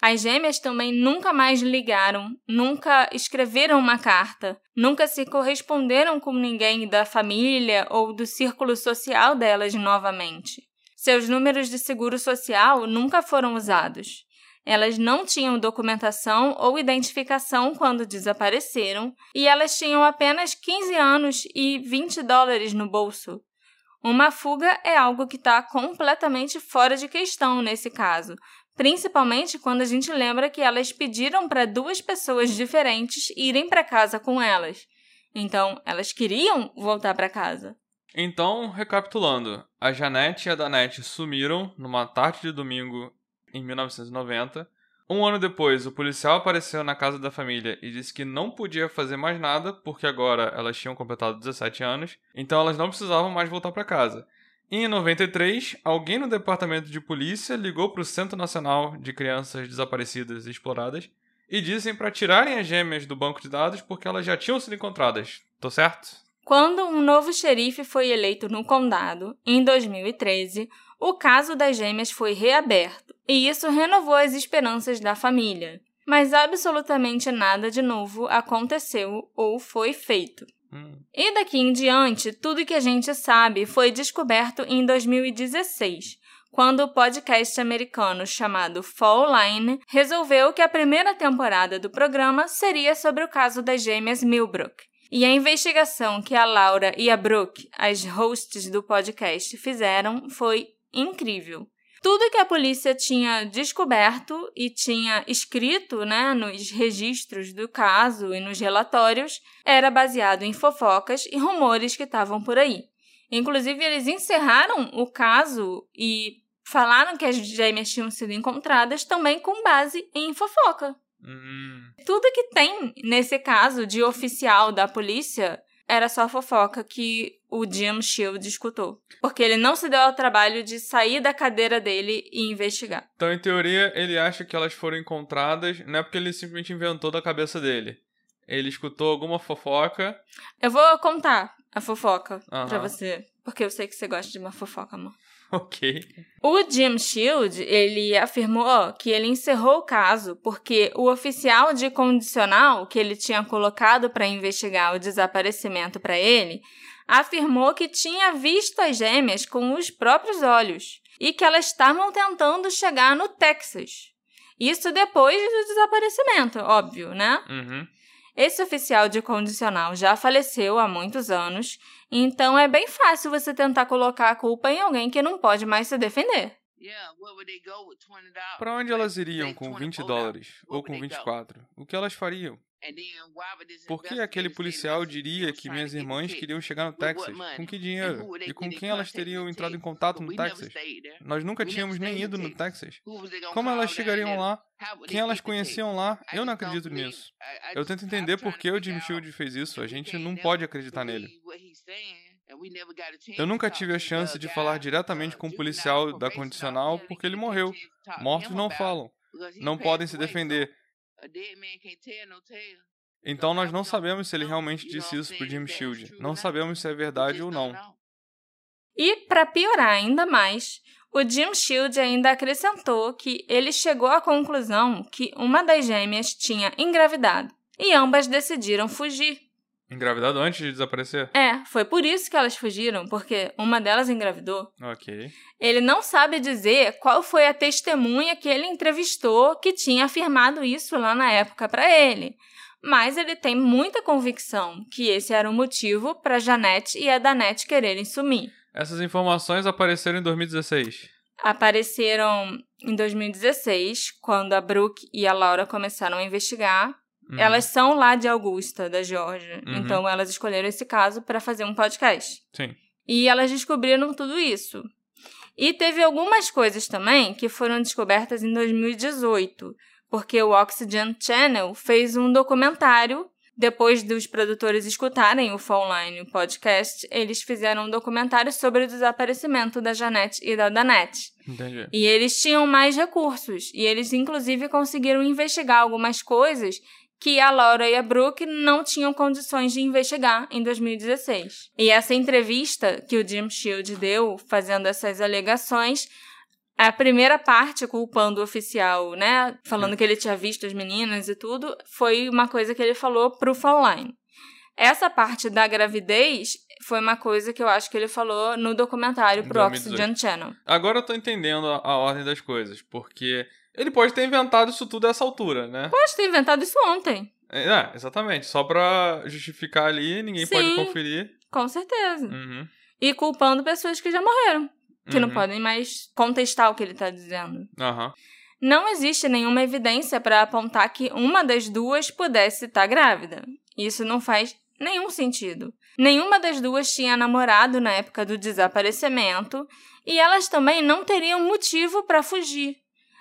As gêmeas também nunca mais ligaram, nunca escreveram uma carta, nunca se corresponderam com ninguém da família ou do círculo social delas novamente. Seus números de seguro social nunca foram usados. Elas não tinham documentação ou identificação quando desapareceram e elas tinham apenas 15 anos e 20 dólares no bolso. Uma fuga é algo que está completamente fora de questão nesse caso, principalmente quando a gente lembra que elas pediram para duas pessoas diferentes irem para casa com elas. Então, elas queriam voltar para casa. Então, recapitulando, a Janete e a Danette sumiram numa tarde de domingo em 1990. Um ano depois, o policial apareceu na casa da família e disse que não podia fazer mais nada porque agora elas tinham completado 17 anos, então elas não precisavam mais voltar para casa. Em 93, alguém no departamento de polícia ligou para o Centro Nacional de Crianças Desaparecidas e Exploradas e dissem para tirarem as gêmeas do banco de dados porque elas já tinham sido encontradas. Tô certo? Quando um novo xerife foi eleito no condado, em 2013, o caso das gêmeas foi reaberto, e isso renovou as esperanças da família. Mas absolutamente nada de novo aconteceu ou foi feito. Hum. E daqui em diante, tudo que a gente sabe foi descoberto em 2016, quando o podcast americano chamado Fall Line resolveu que a primeira temporada do programa seria sobre o caso das gêmeas Milbrook. E a investigação que a Laura e a Brooke, as hosts do podcast, fizeram foi incrível. Tudo que a polícia tinha descoberto e tinha escrito né, nos registros do caso e nos relatórios era baseado em fofocas e rumores que estavam por aí. Inclusive, eles encerraram o caso e falaram que as gêmeas tinham sido encontradas também com base em fofoca. Hum. Tudo que tem nesse caso de oficial da polícia era só fofoca que o Jim Shield escutou. Porque ele não se deu ao trabalho de sair da cadeira dele e investigar. Então, em teoria, ele acha que elas foram encontradas, não é porque ele simplesmente inventou da cabeça dele. Ele escutou alguma fofoca. Eu vou contar a fofoca Aham. pra você. Porque eu sei que você gosta de uma fofoca, amor. Ok. O Jim Shield, ele afirmou que ele encerrou o caso porque o oficial de condicional que ele tinha colocado para investigar o desaparecimento para ele afirmou que tinha visto as gêmeas com os próprios olhos e que elas estavam tentando chegar no Texas. Isso depois do desaparecimento, óbvio, né? Uhum. Esse oficial de condicional já faleceu há muitos anos, então é bem fácil você tentar colocar a culpa em alguém que não pode mais se defender. Para onde elas iriam com 20 dólares ou com 24? O que elas fariam? This Por que aquele policial that diria que minhas irmãs queriam chegar no Texas? Com que dinheiro? E com quem elas teriam entrado em contato no Texas? there. Nós nunca tínhamos nem ido no Texas. Como elas chegariam lá? Quem elas conheciam lá? Eu não acredito nisso. Eu tento entender por que o Jim Shield fez isso. A gente não pode acreditar nele. Eu nunca tive a chance de falar diretamente com o juvenile policial da condicional porque ele morreu. Mortos não falam, não podem se defender. Então nós não sabemos se ele realmente disse isso pro Jim Shield. Não sabemos se é verdade ou não. E, para piorar ainda mais, o Jim Shield ainda acrescentou que ele chegou à conclusão que uma das gêmeas tinha engravidado e ambas decidiram fugir. Engravidado antes de desaparecer? É, foi por isso que elas fugiram, porque uma delas engravidou. Ok. Ele não sabe dizer qual foi a testemunha que ele entrevistou que tinha afirmado isso lá na época para ele. Mas ele tem muita convicção que esse era o motivo para Janete e a Danette quererem sumir. Essas informações apareceram em 2016. Apareceram em 2016, quando a Brooke e a Laura começaram a investigar. Uhum. Elas são lá de Augusta, da Geórgia. Uhum. Então elas escolheram esse caso para fazer um podcast. Sim. E elas descobriram tudo isso. E teve algumas coisas também que foram descobertas em 2018, porque o Oxygen Channel fez um documentário. Depois dos produtores escutarem o Phone o podcast, eles fizeram um documentário sobre o desaparecimento da Janete e da Danette. Entendi. E eles tinham mais recursos. E eles, inclusive, conseguiram investigar algumas coisas que a Laura e a Brooke não tinham condições de investigar em 2016. E essa entrevista que o Jim Shield deu, fazendo essas alegações, a primeira parte culpando o oficial, né, falando que ele tinha visto as meninas e tudo, foi uma coisa que ele falou pro Fallline. Essa parte da gravidez foi uma coisa que eu acho que ele falou no documentário pro 2018. Oxygen Channel. Agora eu tô entendendo a, a ordem das coisas, porque ele pode ter inventado isso tudo a essa altura, né? Pode ter inventado isso ontem. É, exatamente. Só pra justificar ali, ninguém Sim. pode conferir. Com certeza. Uhum. E culpando pessoas que já morreram, que não Uhum. podem mais contestar o que ele está dizendo. Aham. Não existe nenhuma evidência para apontar que uma das duas pudesse estar grávida. Isso não faz nenhum sentido. Nenhuma das duas tinha namorado na época do desaparecimento e elas também não teriam motivo para fugir.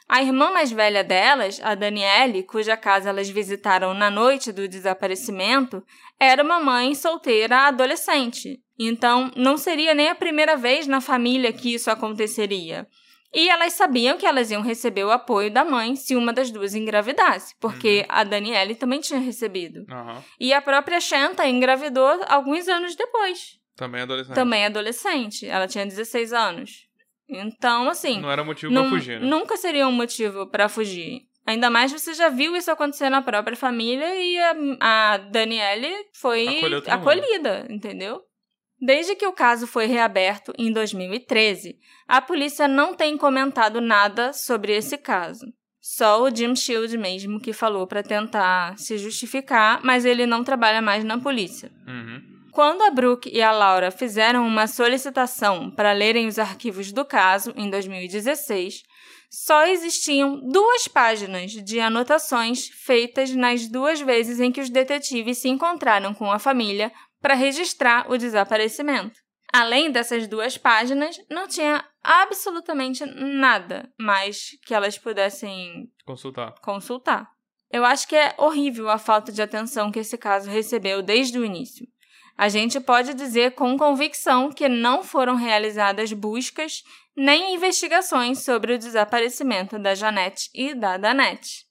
A irmã mais velha delas, a Daniele, cuja casa elas visitaram na noite do desaparecimento, era uma mãe solteira adolescente. Então, não seria nem a primeira vez na família que isso aconteceria. E elas sabiam que elas iam receber o apoio da mãe se uma das duas engravidasse, porque a Daniele também tinha recebido. Aham. E a própria Shanta engravidou alguns anos depois. Também adolescente. Também adolescente. Ela tinha 16 anos. Então, assim, Não era motivo pra fugir, né? nunca seria um motivo pra fugir. Ainda mais você já viu isso acontecer na própria família e a, a Daniele foi Acolheu todo mundo. acolhida, entendeu? Desde que o caso foi reaberto em 2013, a polícia não tem comentado nada sobre esse caso. Só o Jim Shield mesmo que falou pra tentar se justificar, mas ele não trabalha mais na polícia. Uhum. Quando a Brooke e a Laura fizeram uma solicitação para lerem os arquivos do caso em 2016, só existiam duas páginas de anotações feitas nas duas vezes em que os detetives se encontraram com a família para registrar o desaparecimento. Além dessas duas páginas, não tinha absolutamente nada mais que elas pudessem Consultar. consultar. Eu acho que é horrível a falta de atenção que esse caso recebeu desde o início. A gente pode dizer com convicção que não foram realizadas buscas nem investigações sobre o desaparecimento da Janete e da Danette.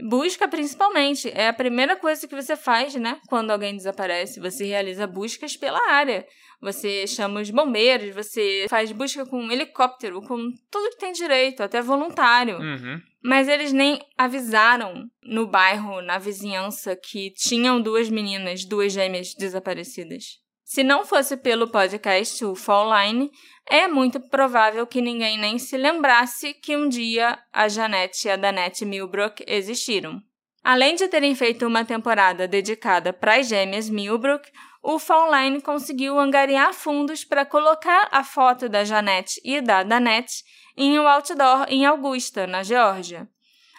Busca, principalmente, é a primeira coisa que você faz, né? Quando alguém desaparece. Você realiza buscas pela área. Você chama os bombeiros, você faz busca com um helicóptero, com tudo que tem direito, até voluntário. Uhum. Mas eles nem avisaram no bairro, na vizinhança, que tinham duas meninas, duas gêmeas desaparecidas. Se não fosse pelo podcast, o Fall Line, é muito provável que ninguém nem se lembrasse que um dia a Janete e a Danette Milbrook existiram. Além de terem feito uma temporada dedicada para as gêmeas Milbrook, o Fallline conseguiu angariar fundos para colocar a foto da Janete e da Danette em um outdoor em Augusta, na Geórgia.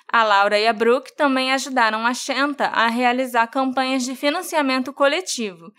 A Laura e a Brooke também ajudaram a Shenta a realizar campanhas de financiamento coletivo.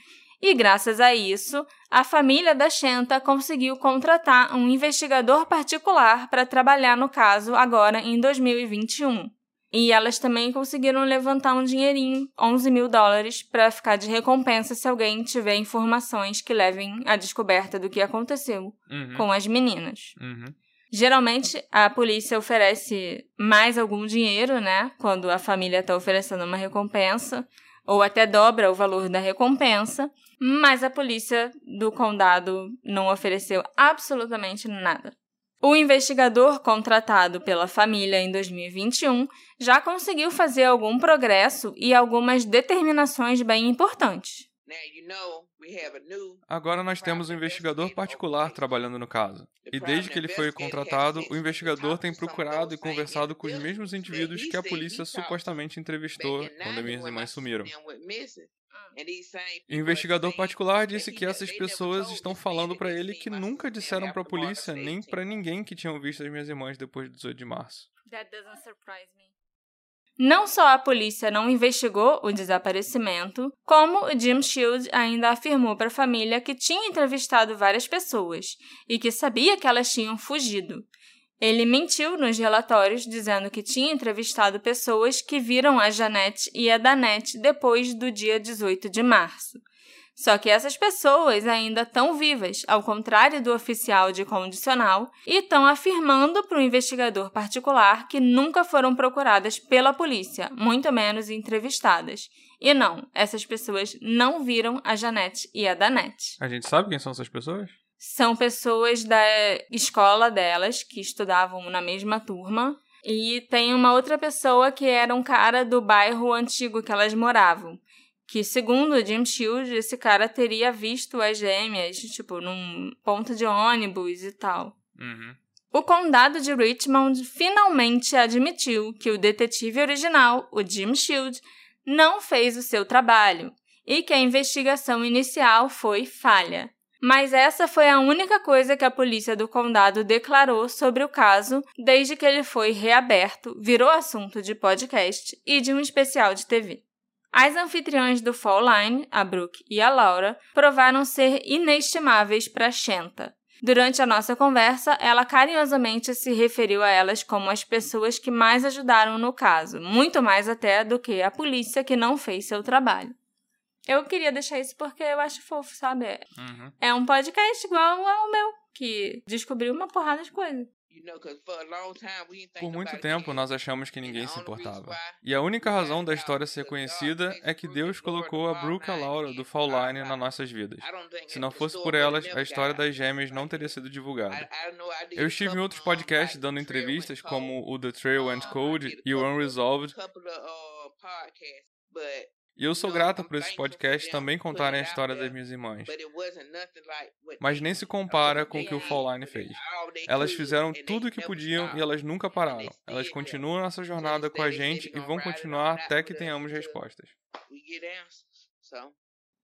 E graças a isso, a família da Shenta conseguiu contratar um investigador particular para trabalhar no caso agora em 2021. E elas também conseguiram levantar um dinheirinho, 11 mil dólares, para ficar de recompensa se alguém tiver informações que levem à descoberta do que aconteceu Uhum. com as meninas. Uhum. Geralmente, a polícia oferece mais algum dinheiro, né? Quando a família está oferecendo uma recompensa, ou até dobra o valor da recompensa, mas a polícia do condado não ofereceu absolutamente nada. O investigador contratado pela família em 2021 já conseguiu fazer algum progresso e algumas determinações bem importantes. Now you know we have a new Agora nós temos um investigador particular trabalhando no caso. E desde que ele foi contratado, o investigador tem procurado e conversado com os mesmos indivíduos que a polícia supostamente entrevistou quando minhas irmãs sumiram. O investigador particular disse que essas pessoas estão falando para ele que nunca disseram para a polícia nem para ninguém que tinham visto as minhas irmãs depois do 18 de março. That doesn't surprise me. Não só a polícia não investigou o desaparecimento, como o Jim Shield ainda afirmou para a família que tinha entrevistado várias pessoas e que sabia que elas tinham fugido. Ele mentiu nos relatórios dizendo que tinha entrevistado pessoas que viram a Janete e a Danette depois do dia 18 de março. Só que essas pessoas ainda estão vivas, ao contrário do oficial de condicional, e estão afirmando para o investigador particular que nunca foram procuradas pela polícia, muito menos entrevistadas. E não, essas pessoas não viram a Janete e a Danette. A gente sabe quem são essas pessoas? São pessoas da escola delas, que estudavam na mesma turma, e tem uma outra pessoa que era um cara do bairro antigo que elas moravam que, segundo Jim Shield, esse cara teria visto as gêmeas, tipo, num ponto de ônibus e tal. Uhum. O condado de Richmond finalmente admitiu que o detetive original, o Jim Shield, não fez o seu trabalho e que a investigação inicial foi falha. Mas essa foi a única coisa que a polícia do condado declarou sobre o caso desde que ele foi reaberto, virou assunto de podcast e de um especial de TV. As anfitriãs do Fall Line, a Brooke e a Laura, provaram ser inestimáveis para Shenta. Durante a nossa conversa, ela carinhosamente se referiu a elas como as pessoas que mais ajudaram no caso, muito mais até do que a polícia que não fez seu trabalho. Eu queria deixar isso porque eu acho fofo, sabe? Uhum. É um podcast igual ao meu, que descobriu uma porrada de coisa. Por muito tempo, nós achamos que ninguém se importava. E a única razão da história ser conhecida é que Deus colocou a Brooke e a Laura do Fall Line nas nossas vidas. Se não fosse por elas, a história das gêmeas não teria sido divulgada. Eu estive em outros podcasts dando entrevistas, como o The Trail and Code e o Unresolved, e eu sou grata por esses podcasts também contarem a história das minhas irmãs. Mas nem se compara com o que o Fall Line fez. Elas fizeram tudo o que podiam e elas nunca pararam. Elas continuam essa jornada com a gente e vão continuar até que tenhamos respostas.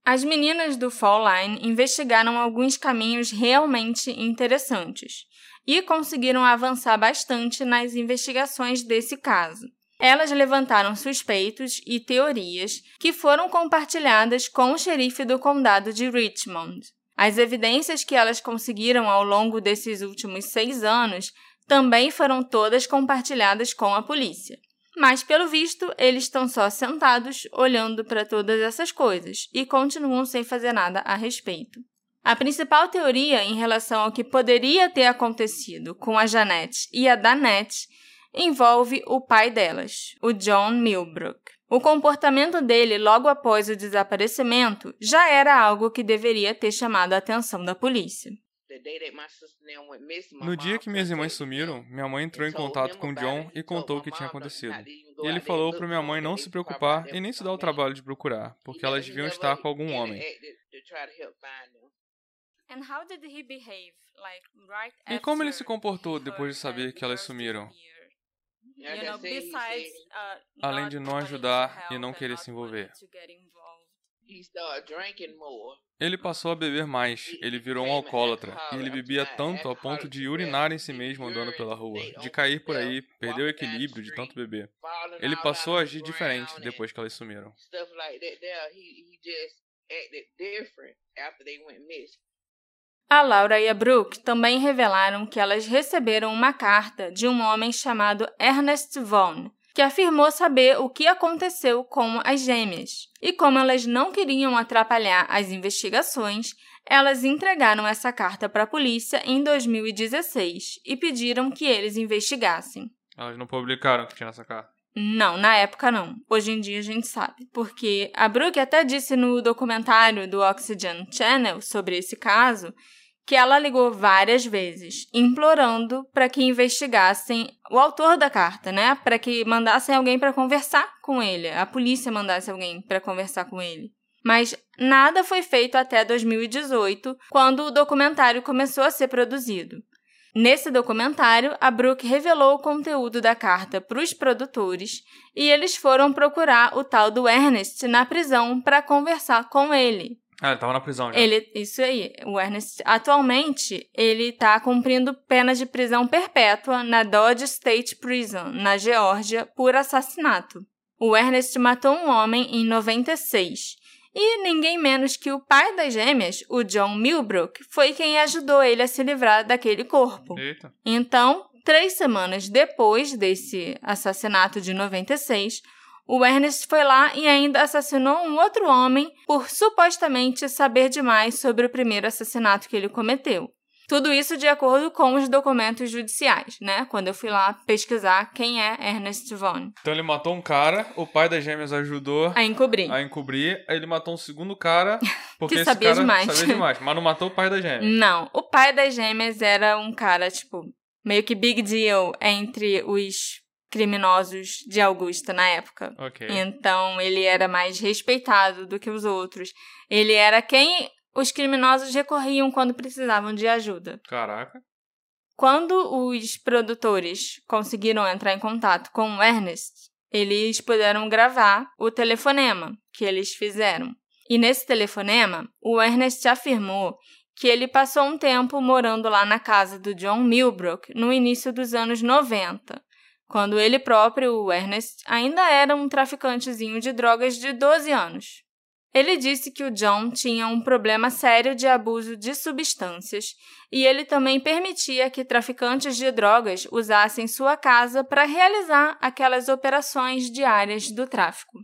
As meninas do Fall Line investigaram alguns caminhos realmente interessantes e conseguiram avançar bastante nas investigações desse caso. Elas levantaram suspeitos e teorias que foram compartilhadas com o xerife do condado de Richmond. As evidências que elas conseguiram ao longo desses últimos seis anos também foram todas compartilhadas com a polícia. Mas, pelo visto, eles estão só sentados olhando para todas essas coisas e continuam sem fazer nada a respeito. A principal teoria em relação ao que poderia ter acontecido com a Janete e a Danette envolve o pai delas, o John Milbrook. O comportamento dele logo após o desaparecimento já era algo que deveria ter chamado a atenção da polícia. No dia que minhas irmãs sumiram, minha mãe entrou em contato com John e contou o que tinha acontecido. E ele falou para minha mãe não se preocupar e nem se dar o trabalho de procurar, porque elas deviam estar com algum homem. E como ele se comportou depois de saber que elas sumiram? Além de não ajudar e não querer se envolver. he started drinking more. Ele passou a beber mais, ele virou um alcoólatra, e ele bebia tanto a ponto de urinar em si mesmo andando pela rua, de cair por aí, perder o equilíbrio de tanto beber. Ele passou a agir diferente depois que elas sumiram. A Laura e a Brooke também revelaram que elas receberam uma carta de um homem chamado Ernest Vaughn, que afirmou saber o que aconteceu com as gêmeas. E como elas não queriam atrapalhar as investigações, elas entregaram essa carta para a polícia em 2016 e pediram que eles investigassem. Elas não publicaram que tinha essa carta. Não, na época não. Hoje em dia a gente sabe. Porque a Brooke até disse no documentário do Oxygen Channel sobre esse caso que ela ligou várias vezes, implorando para que investigassem o autor da carta, né? Para que mandassem alguém para conversar com ele, a polícia mandasse alguém para conversar com ele. Mas nada foi feito até 2018, quando o documentário começou a ser produzido. Nesse documentário, a Brooke revelou o conteúdo da carta para os produtores e eles foram procurar o tal do Ernest na prisão para conversar com ele. Ah, ele tava na prisão já. Ele, isso aí, o Ernest, atualmente, ele tá cumprindo pena de prisão perpétua na Dodge State Prison, na Geórgia, por assassinato. O Ernest matou um homem em 96 e ninguém menos que o pai das gêmeas, o John Milbrook, foi quem ajudou ele a se livrar daquele corpo. Eita. Então, três semanas depois desse assassinato de 96, o Ernest foi lá e ainda assassinou um outro homem por supostamente saber demais sobre o primeiro assassinato que ele cometeu. Tudo isso de acordo com os documentos judiciais, né? Quando eu fui lá pesquisar quem é Ernest Vaughn. Então ele matou um cara, o pai das gêmeas ajudou A encobrir. a encobrir, aí ele matou um segundo cara, porque Que esse sabia cara demais. sabia demais, mas não matou o pai das gêmeas. Não, o pai das gêmeas era um cara, tipo, meio que big deal entre os criminosos de Augusta na época. Ok. Então ele era mais respeitado do que os outros. Ele era quem os criminosos recorriam quando precisavam de ajuda. Caraca. Quando os produtores conseguiram entrar em contato com o Ernest, eles puderam gravar o telefonema que eles fizeram. E nesse telefonema, o Ernest afirmou que ele passou um tempo morando lá na casa do John Milbrook no início dos anos 90, quando ele próprio, o Ernest, ainda era um traficantezinho de drogas de 12 anos. Ele disse que o John tinha um problema sério de abuso de substâncias e ele também permitia que traficantes de drogas usassem sua casa para realizar aquelas operações diárias do tráfico.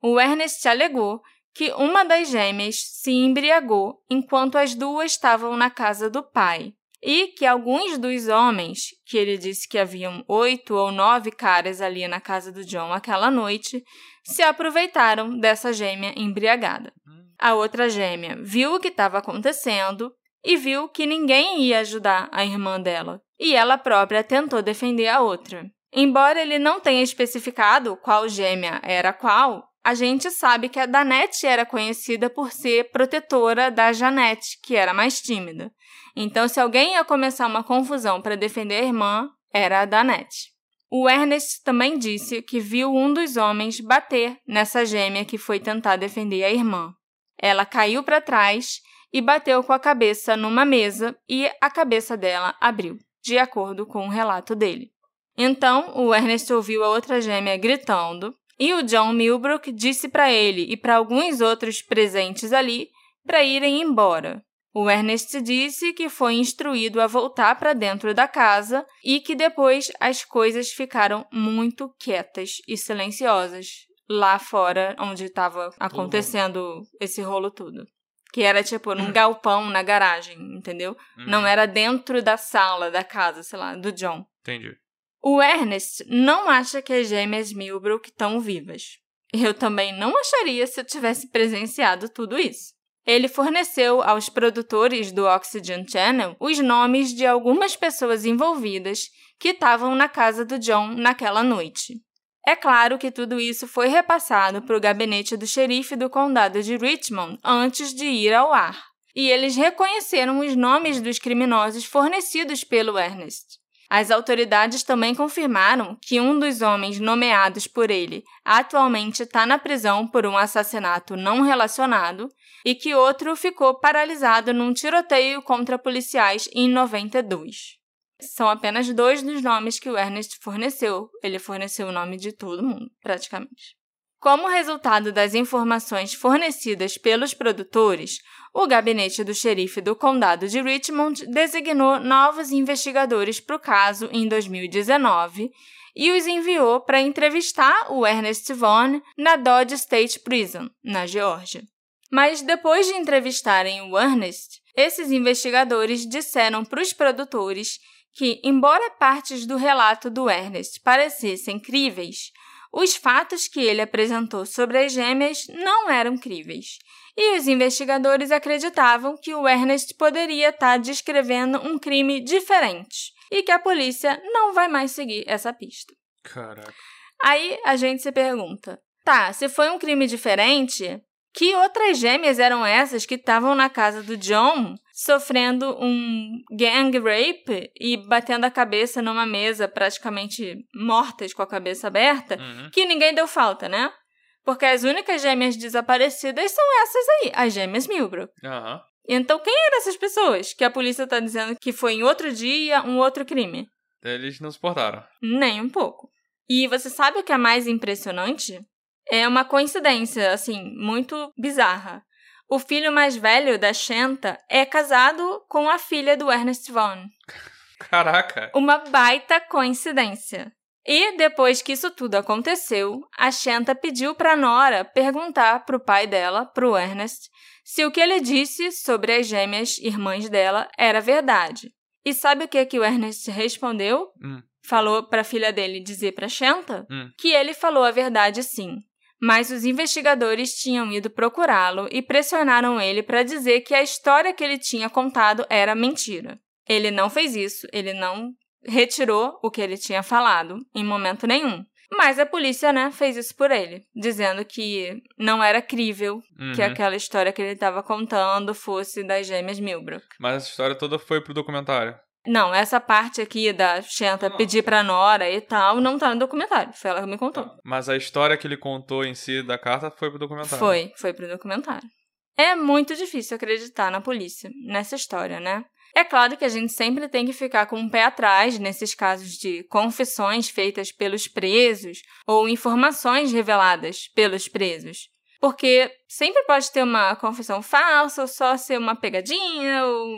O Ernest alegou que uma das gêmeas se embriagou enquanto as duas estavam na casa do pai e que alguns dos homens, que ele disse que haviam oito ou nove caras ali na casa do John aquela noite, se aproveitaram dessa gêmea embriagada. A outra gêmea viu o que estava acontecendo e viu que ninguém ia ajudar a irmã dela, e ela própria tentou defender a outra. Embora ele não tenha especificado qual gêmea era qual, a gente sabe que a Danette era conhecida por ser protetora da Janete, que era mais tímida. Então, se alguém ia começar uma confusão para defender a irmã, era a Danette. O Ernest também disse que viu um dos homens bater nessa gêmea que foi tentar defender a irmã. Ela caiu para trás e bateu com a cabeça numa mesa e a cabeça dela abriu, de acordo com o relato dele. Então, o Ernest ouviu a outra gêmea gritando e o John Milbrook disse para ele e para alguns outros presentes ali para irem embora. O Ernest disse que foi instruído a voltar para dentro da casa e que depois as coisas ficaram muito quietas e silenciosas lá fora onde estava acontecendo esse rolo tudo. Que era tipo num galpão na garagem, entendeu? Uhum. Não era dentro da sala da casa, sei lá, do John. Entendi. O Ernest não acha que as gêmeas Milbrook estão vivas. Eu também não acharia se eu tivesse presenciado tudo isso. Ele forneceu aos produtores do Oxygen Channel os nomes de algumas pessoas envolvidas que estavam na casa do John naquela noite. É claro que tudo isso foi repassado para o gabinete do xerife do condado de Richmond antes de ir ao ar, e eles reconheceram os nomes dos criminosos fornecidos pelo Ernest. As autoridades também confirmaram que um dos homens nomeados por ele atualmente está na prisão por um assassinato não relacionado e que outro ficou paralisado num tiroteio contra policiais em 92. São apenas dois dos nomes que o Ernest forneceu. Ele forneceu o nome de todo mundo, praticamente. Como resultado das informações fornecidas pelos produtores, o gabinete do xerife do condado de Richmond designou novos investigadores para o caso em 2019 e os enviou para entrevistar o Ernest Vaughn na Dodge State Prison, na Geórgia. Mas depois de entrevistarem o Ernest, esses investigadores disseram para os produtores que, embora partes do relato do Ernest parecessem críveis, os fatos que ele apresentou sobre as gêmeas não eram críveis, e os investigadores acreditavam que o Ernest poderia estar descrevendo um crime diferente e que a polícia não vai mais seguir essa pista. Caraca. Aí a gente se pergunta: tá, se foi um crime diferente, que outras gêmeas eram essas que estavam na casa do John sofrendo um gang rape e batendo a cabeça numa mesa, praticamente mortas com a cabeça aberta, Uhum. que ninguém deu falta, né? Porque as únicas gêmeas desaparecidas são essas aí, as gêmeas Milbrook. Aham. Então, quem eram essas pessoas que a polícia tá dizendo que foi em outro dia, um outro crime? Eles não suportaram. Nem um pouco. E você sabe o que é mais impressionante? É uma coincidência, assim, muito bizarra. O filho mais velho da Shenta é casado com a filha do Ernest Vaughn. Caraca. Uma baita coincidência. E depois que isso tudo aconteceu, a Shenta pediu para Nora perguntar pro pai dela, pro Ernest, se o que ele disse sobre as gêmeas irmãs dela era verdade. E sabe o que que o Ernest respondeu? Hum. Falou para a filha dele dizer para Shenta Hum. que ele falou a verdade sim. Mas os investigadores tinham ido procurá-lo e pressionaram ele para dizer que a história que ele tinha contado era mentira. Ele não fez isso, ele não retirou o que ele tinha falado em momento nenhum. Mas a polícia, né, fez isso por ele, dizendo que não era crível que Uhum. aquela história que ele estava contando fosse das gêmeas Milbrook. Mas essa história toda foi pro documentário. Não, essa parte aqui da Shenta Não. pedir pra Nora e tal não tá no documentário. Foi ela que me contou. Mas a história que ele contou em si da carta foi pro documentário. Foi, foi pro documentário. É muito difícil acreditar na polícia, nessa história, né? É claro que a gente sempre tem que ficar com um pé atrás nesses casos de confissões feitas pelos presos ou informações reveladas pelos presos. Porque sempre pode ter uma confissão falsa ou só ser uma pegadinha ou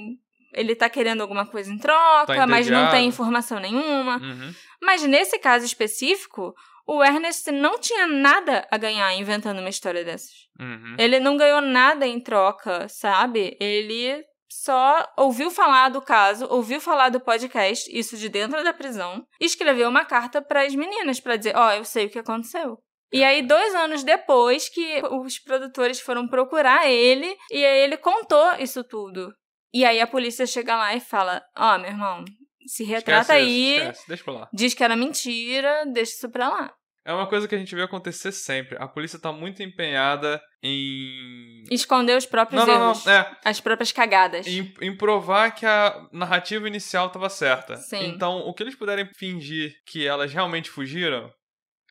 ele tá querendo alguma coisa em troca, Tá mas não tem informação nenhuma. Uhum. Mas nesse caso específico, o Ernest não tinha nada a ganhar inventando uma história dessas. Uhum. Ele não ganhou nada em troca, sabe? Ele só ouviu falar do caso, ouviu falar do podcast, isso de dentro da prisão, e escreveu uma carta para as meninas para dizer: Ó, eu sei o que aconteceu. E aí, dois anos depois, que os produtores foram procurar ele, e aí ele contou isso tudo. E aí a polícia chega lá e fala: Ó, meu irmão, se retrata Esquece aí, isso, esquece. Deixa pra lá. diz que era mentira, deixa isso pra lá. É uma coisa que a gente vê acontecer sempre. A polícia tá muito empenhada em. Esconder os próprios Não, não, não. erros. É. As próprias cagadas. Em, em provar que a narrativa inicial tava certa. Sim. Então, o que eles puderem fingir que elas realmente fugiram,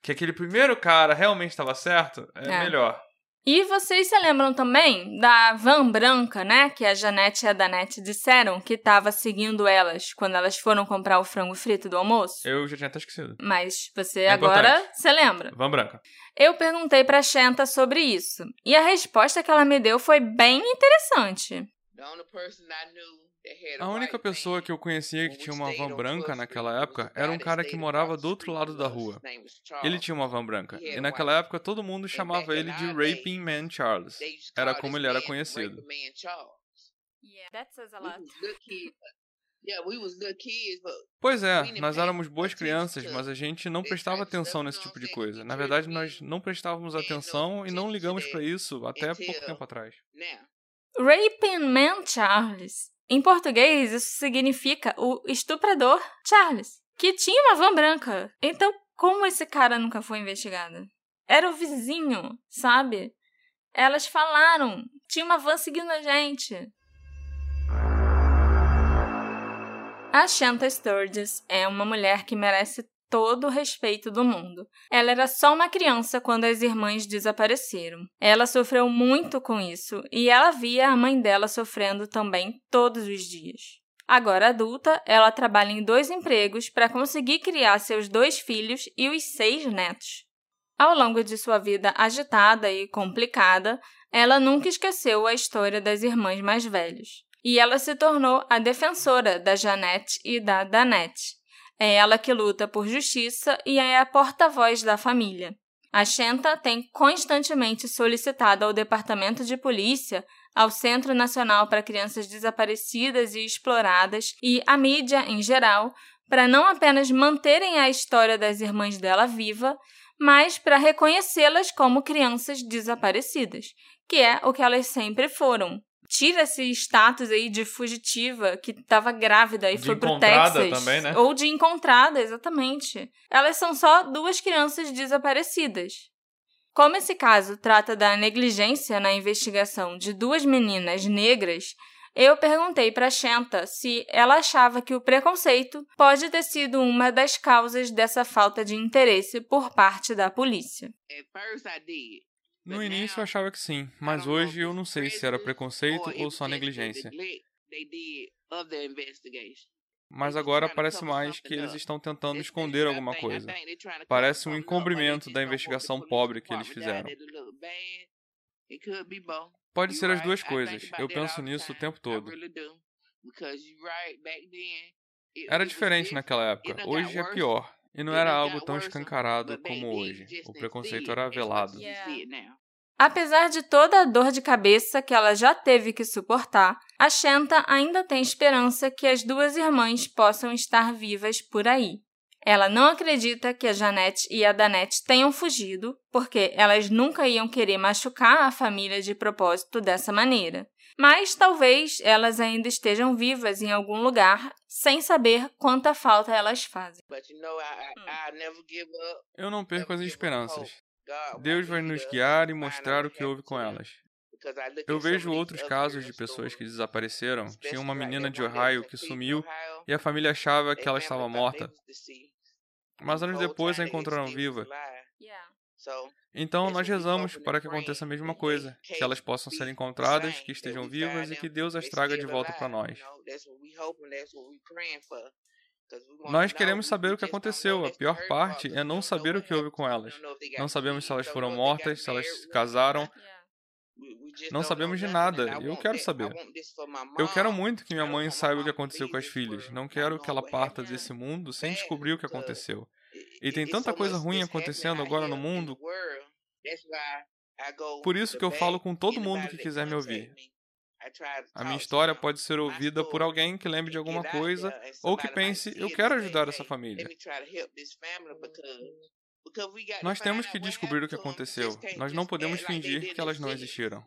que aquele primeiro cara realmente estava certo, é, É. melhor. E vocês se lembram também da van branca, né? Que a Janete e a Danete disseram que estava seguindo elas quando elas foram comprar o frango frito do almoço? Eu já tinha até esquecido. Mas você É agora se lembra. Van Branca. Eu perguntei pra Shenta sobre isso. E a resposta que ela me deu foi bem interessante. The only person I knew A única pessoa que eu conhecia que tinha uma van branca naquela época era um cara que morava do outro lado da rua. Ele tinha uma van branca. E naquela época todo mundo chamava ele de Raping Man Charles. Era como ele era conhecido. Pois é, nós éramos boas crianças, mas a gente não prestava atenção nesse tipo de coisa. Na verdade, nós não prestávamos atenção e não ligamos pra that isso até pouco tempo atrás. Raping Man Charles. Em português, isso significa o estuprador Charles, que tinha uma van branca. Então, como esse cara nunca foi investigado? Era o vizinho, sabe? Elas falaram, tinha uma van seguindo a gente. A Shanta Sturgis é uma mulher que merece todo o respeito do mundo. Ela era só uma criança quando as irmãs desapareceram. Ela sofreu muito com isso e ela via a mãe dela sofrendo também todos os dias. Agora adulta, ela trabalha em dois empregos para conseguir criar seus dois filhos e os seis netos. Ao longo de sua vida agitada e complicada, ela nunca esqueceu a história das irmãs mais velhas. E ela se tornou a defensora da Janete e da Danette. É ela que luta por justiça e é a porta-voz da família. A Shenta tem constantemente solicitado ao Departamento de Polícia, ao Centro Nacional para Crianças Desaparecidas e Exploradas e à mídia em geral para não apenas manterem a história das irmãs dela viva, mas para reconhecê-las como crianças desaparecidas, que é o que elas sempre foram. Tira esse status aí de fugitiva que estava grávida e De foi pro encontrada Texas. também, né? Ou de encontrada, exatamente. Elas são só duas crianças desaparecidas. Como esse caso trata da negligência na investigação de duas meninas negras, eu perguntei para Shenta se ela achava que o preconceito pode ter sido uma das causas dessa falta de interesse por parte da polícia. At first I did. No but início eu achava que sim, mas hoje eu não sei se era preconceito or ou só negligência. Mas agora parece mais que eles estão tentando esconder alguma coisa. Parece um encobrimento da investigação pobre que eles fizeram. Pode ser as duas coisas. Eu penso nisso o tempo todo. Era diferente naquela época. Hoje é pior. E não era algo tão escancarado como hoje. O preconceito era velado. as you Yeah. see it now. Apesar de toda a dor de cabeça que ela já teve que suportar, a Shenta ainda tem esperança que as duas irmãs possam estar vivas por aí. Ela não acredita que a Janete e a Danette tenham fugido, porque elas nunca iam querer machucar a família de propósito dessa maneira. Mas talvez elas ainda estejam vivas em algum lugar, sem saber quanta falta elas fazem. But you know, I, I, Hum. I never give up. Eu não perco as up esperanças. Deus vai nos guiar e mostrar o que houve com elas. Eu vejo outros casos de pessoas que desapareceram. Tinha uma menina de Ohio que sumiu e a família achava que ela estava morta, mas anos depois a encontraram viva. Então nós rezamos para que aconteça a mesma coisa, que elas possam ser encontradas, que estejam vivas e que Deus as traga de volta para nós. Nós queremos saber o que aconteceu. A pior parte é não saber o que houve com elas. Não sabemos se elas foram mortas, se elas se casaram. Não sabemos de nada, e eu quero saber. Eu quero muito que minha mãe saiba o que aconteceu com as filhas. Não quero que ela parta desse mundo sem descobrir o que aconteceu. E tem tanta coisa ruim acontecendo agora no mundo. Por isso que eu falo com todo mundo que quiser me ouvir. A minha história pode ser ouvida por alguém que lembre de alguma coisa ou que pense, eu quero ajudar essa "Hey, família. to Nós temos que descobrir o que aconteceu. Nós não podemos fingir que elas não exist, existiram.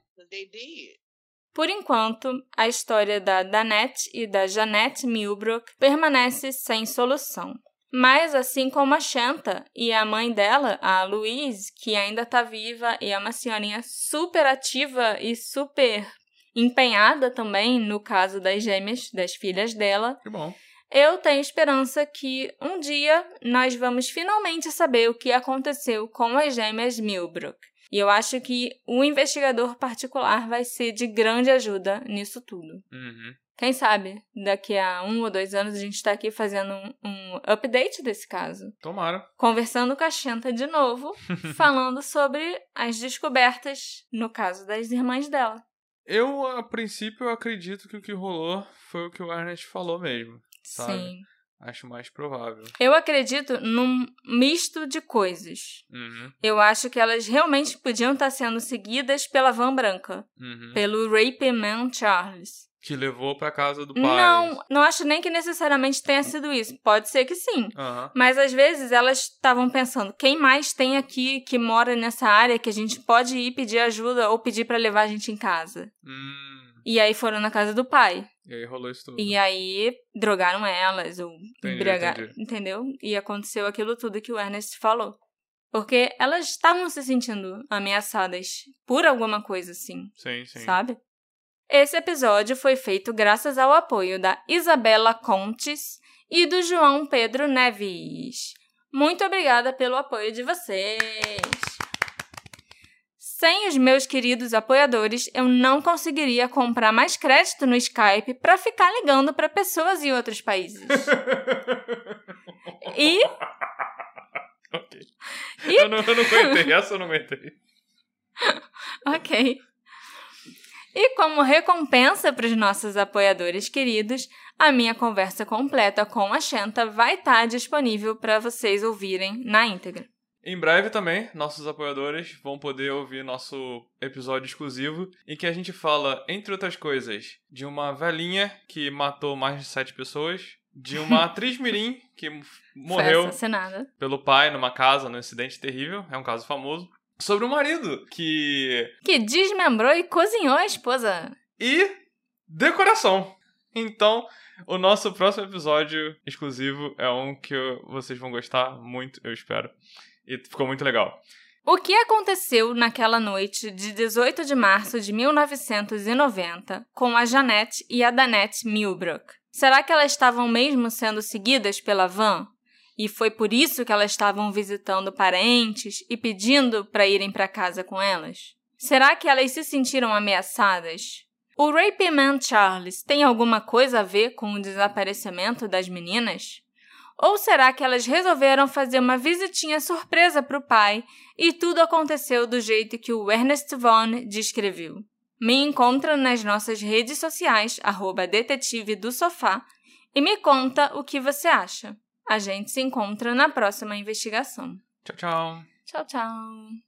Por enquanto, a história da Danette e da Janette Milbrook permanece sem solução. Mas, assim como a Shanta e a mãe dela, a Louise, que ainda está viva e é uma senhorinha super ativa e super empenhada também no caso das gêmeas, das filhas dela, Que bom. eu tenho esperança que um dia nós vamos finalmente saber o que aconteceu com as gêmeas Milbrook. E eu acho que o investigador particular vai ser de grande ajuda nisso tudo. Uhum. Quem sabe, daqui a um ou dois anos a gente está aqui fazendo um, um update desse caso. Tomara. Conversando com a Xenta de novo, falando sobre as descobertas no caso das irmãs dela. Eu, a princípio, acredito que o que rolou foi o que o Ernest falou mesmo. Sabe? Sim. Acho mais provável. Eu acredito num misto de coisas. Uhum. Eu acho que elas realmente podiam estar sendo seguidas pela van branca, Uhum. pelo Rape Man Charles. Que levou pra casa do pai. Não, não acho nem que necessariamente tenha sido isso. Pode ser que sim. Aham. Mas às vezes elas estavam pensando: quem mais tem aqui que mora nessa área que a gente pode ir pedir ajuda ou pedir pra levar a gente em casa? Hum. E aí foram na casa do pai. E aí rolou isso tudo. E aí drogaram elas ou Entendi, embriagaram, entendi. entendeu? E aconteceu aquilo tudo que o Ernest falou. Porque elas estavam se sentindo ameaçadas por alguma coisa assim, Sim, sim. sabe? Esse episódio foi feito graças ao apoio da Isabela Contes e do João Pedro Neves. Muito obrigada pelo apoio de vocês! Sem os meus queridos apoiadores, eu não conseguiria comprar mais crédito no Skype para ficar ligando para pessoas em outros países. e. ok. E... Eu, não, eu não aguentei, essa eu não aguentei. ok. E como recompensa para os nossos apoiadores queridos, a minha conversa completa com a Shanta vai estar disponível para vocês ouvirem na íntegra. Em breve também, nossos apoiadores vão poder ouvir nosso episódio exclusivo em que a gente fala, entre outras coisas, de uma velhinha que matou mais de sete pessoas, de uma atriz mirim que morreu pelo pai numa casa, num incidente terrível, é um caso famoso, sobre o marido que Que desmembrou e cozinhou a esposa. e decoração. Então, o nosso próximo episódio exclusivo é um que vocês vão gostar muito, eu espero. E ficou muito legal. O que aconteceu naquela noite de 18 de março de 1990 com a Janette e a Danette Milbrook? Será que elas estavam mesmo sendo seguidas pela van? E foi por isso que elas estavam visitando parentes e pedindo para irem para casa com elas? Será que elas se sentiram ameaçadas? O Rape Man Charles tem alguma coisa a ver com o desaparecimento das meninas? Ou será que elas resolveram fazer uma visitinha surpresa para o pai e tudo aconteceu do jeito que o Ernest Vaughn descreveu? Me encontra nas nossas redes sociais, arroba detetive do sofá, e me conta o que você acha. A gente se encontra na próxima investigação. Tchau, tchau. Tchau, tchau.